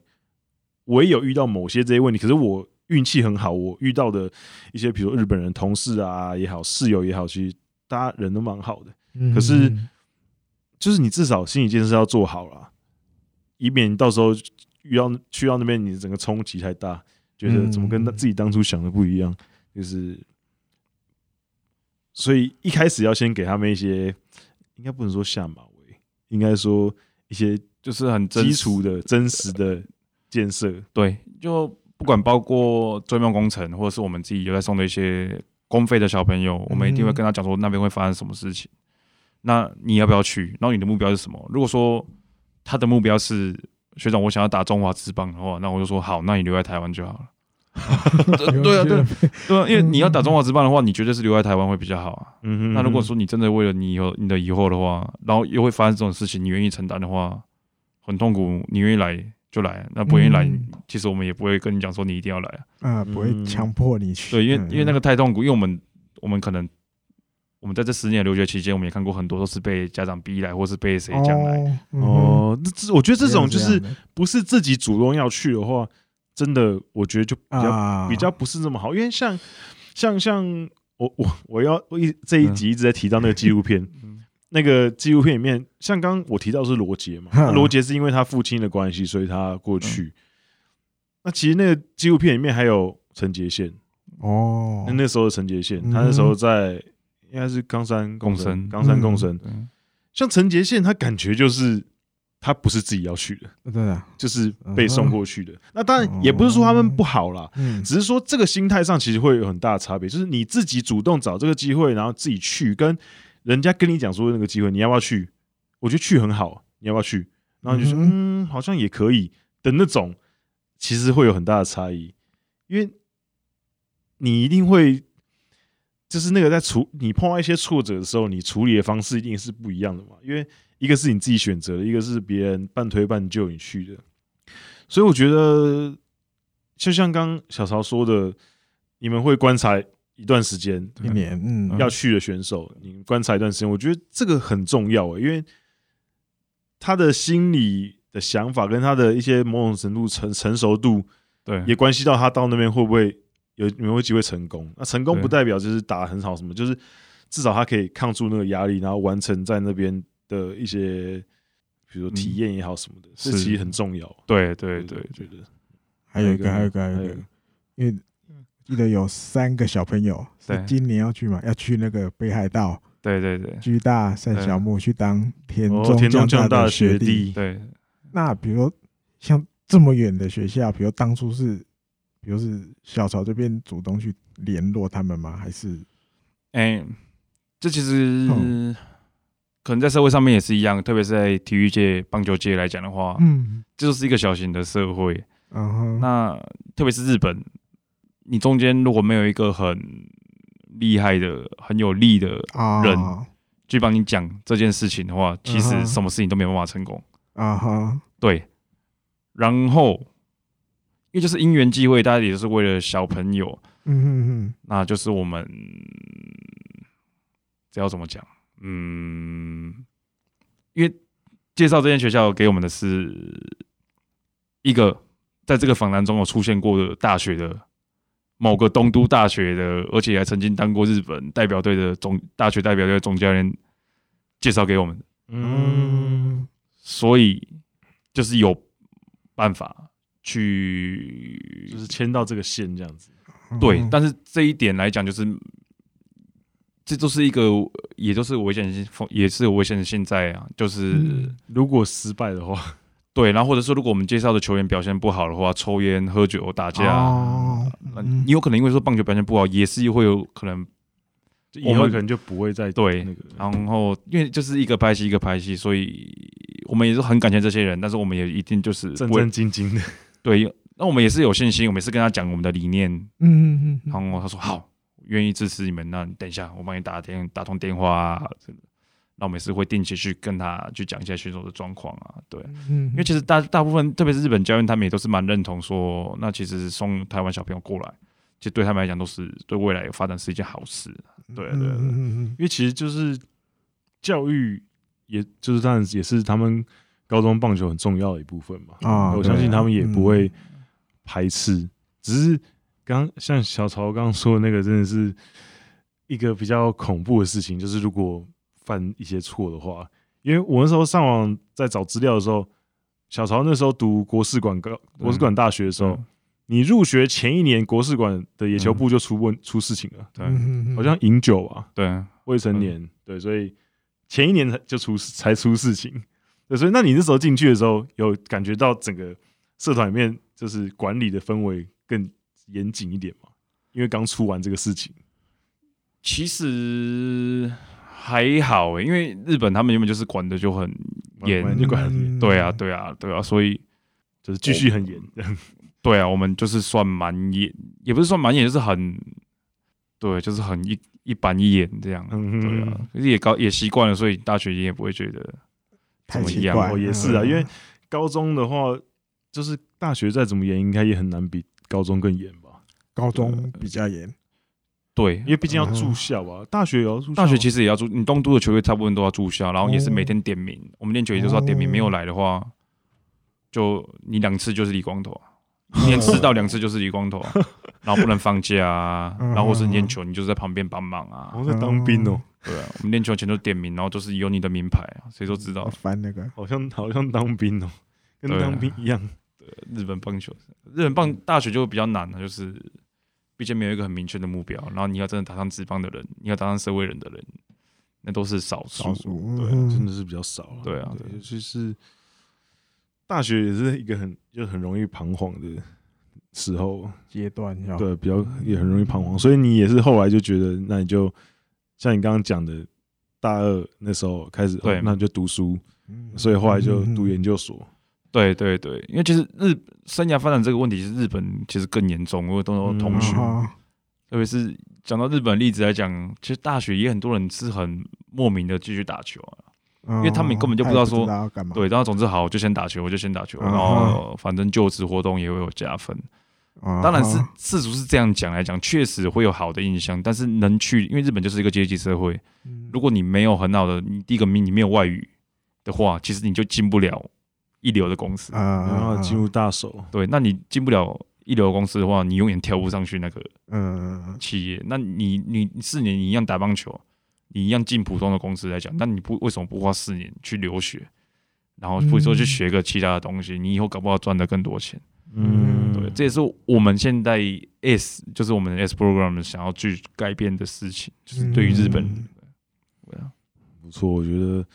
我也有遇到某些这些问题，可是我运气很好，我遇到的一些比如日本人同事啊也好，室友也好，其实大家人都蛮好的。嗯可是就是你至少心理建设要做好了，以免你到时候遇到去到那边，你整个冲击太大，觉得怎么跟自己当初想的不一样，就是，所以一开始要先给他们一些，应该不能说下马威，应该说一些就是很基础的真实的建设。对，就不管包括追梦工程，或者是我们自己有在送的一些公费的小朋友，我们一定会跟他讲说那边会发生什么事情。那你要不要去？然后你的目标是什么？如果说他的目标是学长，我想要打中华职棒的话，那我就说好，那你留在台湾就好了。*laughs* 对对啊，对对啊，因为你要打中华职棒的话，你绝对是留在台湾会比较好啊。嗯哼，那如果说你真的为了你以后你的以后的话，然后又会发生这种事情，你愿意承担的话，很痛苦。你愿意来就来，那不愿意来，嗯其实我们也不会跟你讲说你一定要来啊。啊，不会强迫你去，对，因为嗯因为那个太痛苦，因为我们我们可能我们在这十年的留学期间，我们也看过很多都是被家长逼来，或是被谁讲来。哦，这这我觉得这种就是不是自己主动要去的话，真的我觉得就比较啊，比较不是那么好，因为像像像我我我要我一这一集一直在提到那个纪录片，嗯。那个纪录片里面，像刚刚我提到是罗杰嘛，罗杰是因为他父亲的关系，所以他过去。那其实那个纪录片里面还有陈杰宪，哦。那，那时候的陈杰宪，嗯他那时候在应该是冈山，共生冈山共生。嗯像陈杰宪，他感觉就是他不是自己要去的，对啊，就是被送过去的。那当然也不是说他们不好啦，嗯，只是说这个心态上其实会有很大的差别，就是你自己主动找这个机会，然后自己去，跟人家跟你讲说那个机会，你要不要去？我觉得去很好，你要不要去？然后你就说嗯嗯，好像也可以的那种，其实会有很大的差异，因为你一定会就是那个在处你碰到一些挫折的时候，你处理的方式一定是不一样的嘛，因为一个是你自己选择的，一个是别人半推半就你去的，所以我觉得。就像刚小曹说的，你们会观察一段时间，一年，嗯，要去的选手，你观察一段时间，我觉得这个很重要诶，因为他的心理的想法跟他的一些某种程度成成熟度，对，也关系到他到那边会不会有有没有机会成功。那成功不代表就是打得很好什么，就是至少他可以抗住那个压力，然后完成在那边的一些，比如说体验也好什么的，这其实很重要。对对对，觉得还有一个，还有一个，还有一个，因为。记得有三个小朋友是今年要去嘛？要去那个北海道，对对对，居大三小木去当田中将大的学弟。对，那比如像这么远的学校，比如当初是，比如是小曹这边主动去联络他们吗？还是？哎，这其实可能在社会上面也是一样，特别是在体育界、棒球界来讲的话，嗯，这就是一个小型的社会。嗯哼，那特别是日本。你中间如果没有一个很厉害的、很有力的人去帮你讲这件事情的话，其实什么事情都没有办法成功。啊哈，对。然后，因为就是因缘际会，大家也是为了小朋友。嗯哼哼，那就是我们这要怎么讲？嗯，因为介绍这间学校给我们的是一个在这个访谈中有出现过的大学的。某个东都大学的，而且还曾经当过日本代表队的总大学代表队的总教练介绍给我们。嗯，所以就是有办法去，就是牵到这个线这样子。对，但是这一点来讲，就是这都是一个，也都是危险性，也是有危险性在啊。就是如果失败的话。*laughs* 对，然后或者说，如果我们介绍的球员表现不好的话，抽烟、喝酒、打架，哦嗯、你有可能因为说棒球表现不好，也是会有可能，以后可能就不会再对那个。然后，因为就是一个拍戏一个拍戏，所以我们也是很感谢这些人，但是我们也一定就是正正经经的。对，那我们也是有信心，我们也是跟他讲我们的理念。嗯嗯嗯。然后他说好，愿意支持你们，那你等一下我帮你打电打通电话啊。那我们也是会定期去跟他去讲一下选手的状况啊，对，嗯，因为其实大大部分，特别是日本教练，他们也都是蛮认同说，那其实送台湾小朋友过来，其实对他们来讲都是对未来有发展是一件好事，对对对，因为其实就是教育，也就是当然也是他们高中棒球很重要的一部分嘛，啊，我相信他们也不会排斥，只是刚像小曹刚刚说的那个，真的是一个比较恐怖的事情，就是如果。犯一些错的话，因为我那时候上网在找资料的时候，小曹那时候读国士馆高国士馆大学的时候，嗯、你入学前一年，国士馆的野球部就出问、嗯、出事情了，对，好像饮酒啊，对，未成年，嗯、对，所以前一年才就出才出事情，对，所以那你那时候进去的时候，有感觉到整个社团里面就是管理的氛围更严谨一点吗？因为刚出完这个事情，其实。还好诶、欸，因为日本他们原本就是管的就很严，就管对啊，对啊，对啊，所以就是继续很严。*laughs* 对啊，我们就是算蛮严，也不是算蛮严，就是很对，就是很一一板一眼这样。嗯对啊，可是也高也习惯了，所以大学也不会觉得怎么样。哦，也是啊，因为高中的话，就是大学再怎么严，应该也很难比高中更严吧？高中比较严。对，因为毕竟要住校啊，大学也要住校。大学其实也要住，你东都的球队大部分都要住校，然后也是每天点名。我们练球也就是要点名，没有来的话，就你两次就是理光头，一年迟到两次就是李光头，*laughs* 然后不能放假啊，然后或是练球你就是在旁边帮忙啊。我在当兵哦，对啊，我们练球前都点名，然后都是有你的名牌啊，谁都知道。翻那个，好像好像当兵哦，跟当兵一样。对，日本棒球，日本棒大学就会比较难了，就是。毕竟没有一个很明确的目标，然后你要真的打上职棒的人，你要当上社会人的人，那都是少数，少数对，真的是比较少。对啊，尤其是大学也是一个很就很容易彷徨的时候。阶段，对，比较也很容易彷徨。所以你也是后来就觉得，那你就像你刚刚讲的，大二那时候开始，对，那就读书，所以后来就读研究所。对对对，因为其实日生涯发展这个问题，是日本其实更严重。我都有同学，嗯、特别是讲到日本例子来讲，其实大学也很多人是很莫名的继续打球啊，嗯、因为他们根本就不知道说，对，然后总之好，我就先打球，我就先打球，嗯、然后反正就职活动也会有加分。当然是世俗是这样讲来讲，确实会有好的印象。但是能去，因为日本就是一个阶级社会，如果你没有很好的，你第一个名，你没有外语的话，其实你就进不了一流的公司啊，然后进入大手。对，那你进不了一流的公司的话，你永远跳不上去那个嗯企业。那你你四年你一样打棒球，你一样进普通的公司来讲，那你不为什么不花四年去留学？然后或者说去学个其他的东西，你以后搞不好赚的更多钱。嗯，对，这也是我们现在 S 就是我们的 S program 想要去改变的事情，就是对于日本，对啊，不错，我觉得，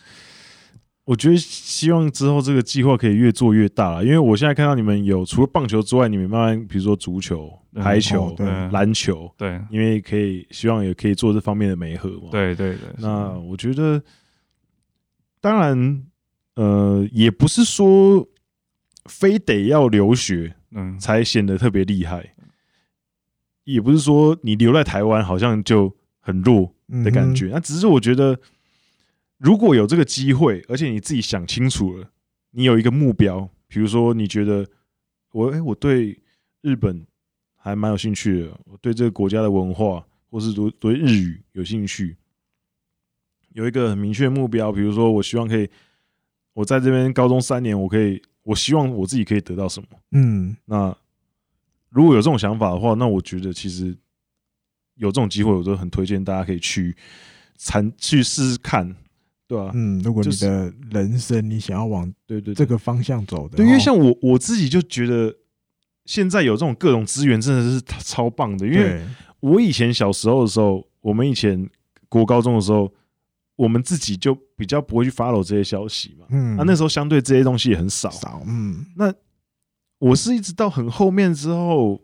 我觉得希望之后这个计划可以越做越大了，因为我现在看到你们有除了棒球之外，你们慢慢比如说足球、排球、篮球，对，因为可以希望也可以做这方面的媒合嘛，对对对，那我觉得，当然。呃，也不是说非得要留学，嗯，才显得特别厉害，也不是说你留在台湾好像就很弱的感觉。那只是我觉得，如果有这个机会，而且你自己想清楚了，你有一个目标，比如说你觉得我哎，我对日本还蛮有兴趣的，我对这个国家的文化或是读对日语有兴趣，有一个很明确的目标，比如说我希望可以。我在这边高中三年，我可以，我希望我自己可以得到什么？嗯，那如果有这种想法的话，那我觉得其实有这种机会，我都很推荐大家可以去参去试试看，对啊？嗯，如果你的人生你想要往对对这个方向走的，对，因为像我我自己就觉得现在有这种各种资源真的是超棒的，因为我以前小时候的时候，我们以前国高中的时候。我们自己就比较不会去 follow 这些消息嘛，嗯，那那时候相对这些东西也很少，少，嗯，那我是一直到很后面之后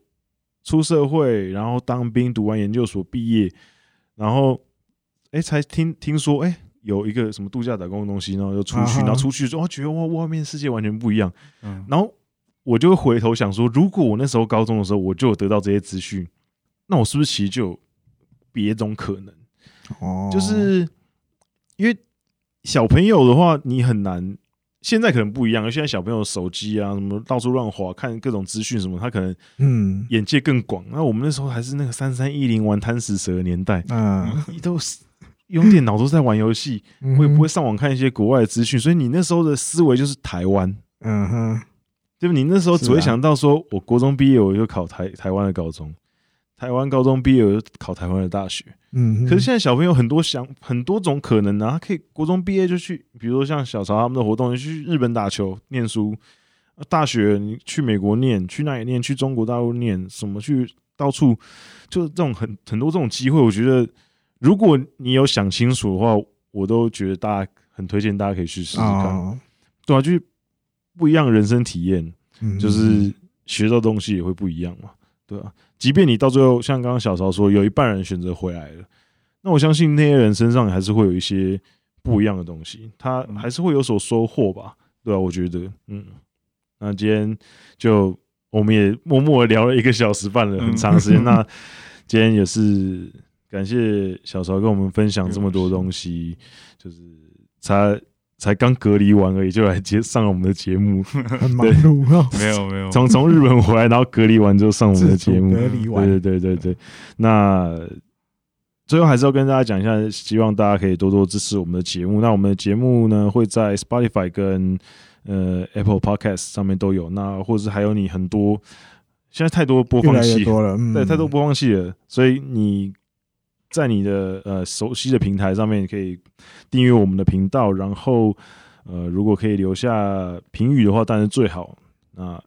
出社会，然后当兵，读完研究所毕业，然后哎、欸，才听听说哎、欸，有一个什么度假打工的东西，然后就出去，然后出去之后觉得哇，外面世界完全不一样，嗯，然后我就会回头想说，如果我那时候高中的时候我就有得到这些资讯，那我是不是其实就有别种可能？哦，就是。因为小朋友的话，你很难。现在可能不一样，现在小朋友手机啊，什么到处乱滑，看各种资讯什么，他可能嗯眼界更广。那我们那时候还是那个三三一零玩贪食蛇的年代，嗯，你都是用电脑都在玩游戏，我也不会上网看一些国外的资讯，所以你那时候的思维就是台湾，嗯哼，就你那时候只会想到说，我国中毕业我就考台台湾的高中。台湾高中毕业我就考台湾的大学，嗯，可是现在小朋友很多想很多种可能啊，他可以国中毕业就去，比如说像小曹他们的活动，就去日本打球念书，大学你去美国念，去哪里念？去中国大陆念，什么去到处，就是这种很很多这种机会，我觉得如果你有想清楚的话，我都觉得大家很推荐大家可以去试试看，哦、对啊，就是不一样的人生体验，就是学到东西也会不一样嘛。对啊，即便你到最后像刚刚小曹说，有一半人选择回来了，那我相信那些人身上还是会有一些不一样的东西，他还是会有所收获吧？对啊，我觉得，嗯，那今天就我们也默默的聊了一个小时半了，很长时间。那今天也是感谢小曹跟我们分享这么多东西，就是他。才刚隔离完而已，就来接上了我们的节目，很忙碌啊！*laughs* 没有没有，从从日本回来，然后隔离完之后上我们的节目，隔离完，对对对对对。那最后还是要跟大家讲一下，希望大家可以多多支持我们的节目。那我们的节目呢，会在 Spotify 跟呃 Apple Podcast 上面都有，那或者是还有你很多现在太多播放器多了，对，太多播放器了，所以你。在你的呃熟悉的平台上面可以订阅我们的频道，然后呃如果可以留下评语的话，当然最好。那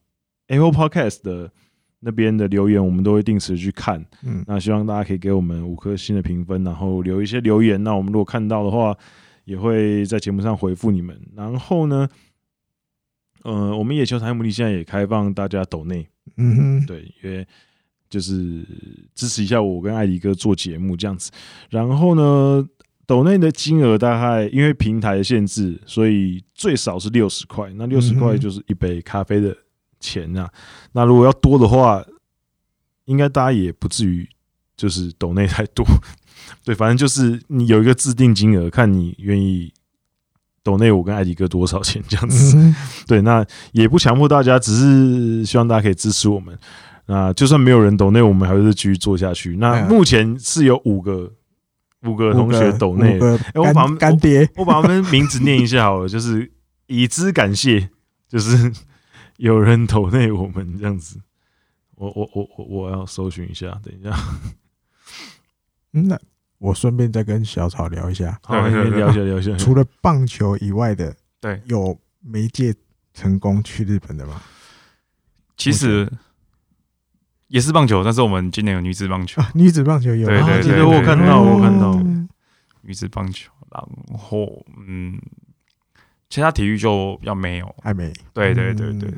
Apple Podcast 的那边的留言，我们都会定时去看。嗯，那希望大家可以给我们五颗星的评分，然后留一些留言。那我们如果看到的话，也会在节目上回复你们。然后呢，呃，我们野球台目的现在也开放大家抖内。嗯哼，对，因为。就是支持一下我跟艾迪哥做节目这样子，然后呢，抖内的金额大概因为平台的限制，所以最少是六十块。那六十块就是一杯咖啡的钱啊。那如果要多的话，应该大家也不至于就是抖内太多。对，反正就是你有一个制定金额，看你愿意抖内我跟艾迪哥多少钱这样子。对，那也不强迫大家，只是希望大家可以支持我们。那就算没有人抖内，我们还是继续做下去。那目前是有五个五个同学抖内，哎，我把他们干爹，我把他们名字念一下好了，就是以资感谢，就是 *laughs* 有人抖内我们这样子。我我我我我要搜寻一下，等一下。嗯，那我顺便再跟小草聊一下，好，聊一下聊一下。除了棒球以外的，对，有媒介成功去日本的吗？其实也是棒球，但是我们今年有女子棒球，女子棒球有，对对对，我看到我看到。女子棒球，然后嗯，其他体育就要没有，还没，对对对对。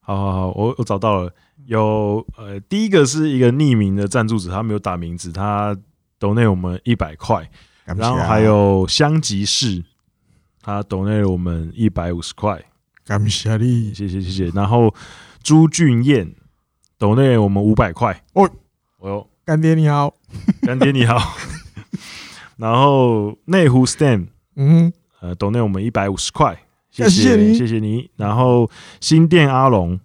好好好，我我找到了，有呃，第一个是一个匿名的赞助者，他没有打名字，他抖内我们一百块，然后还有香吉士，他抖内了我们一百五十块，感谢你，谢谢谢谢。然后朱俊彦抖内我们五百块，哦哦，干爹你好，干爹你好。*laughs* 然后内湖 Stan，嗯，呃，抖内我们一百五十块。谢谢你，谢谢你。然后新店阿龙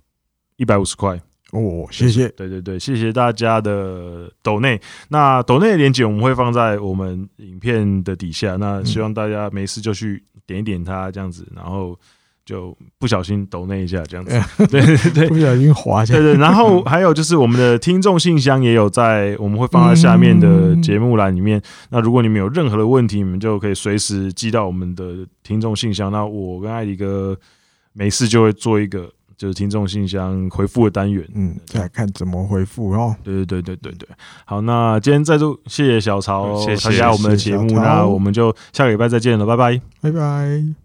一百五十块哦，谢谢。对对对，谢谢大家的抖内。那抖内的链接我们会放在我们影片的底下。那希望大家没事就去点一点它，这样子，然后。就不小心抖那一下这样子，*laughs* 对对对，不小心滑一下。对对，然后还有就是我们的听众信箱也有在，我们会放在下面的节目栏里面。那如果你们有任何的问题，你们就可以随时寄到我们的听众信箱。那我跟艾迪哥没事就会做一个就是听众信箱回复的单元，嗯，再看怎么回复哦。对对对对对对，好，那今天再度谢谢小曹参加我们的节目，那我们就下个礼拜再见了，拜拜，拜拜。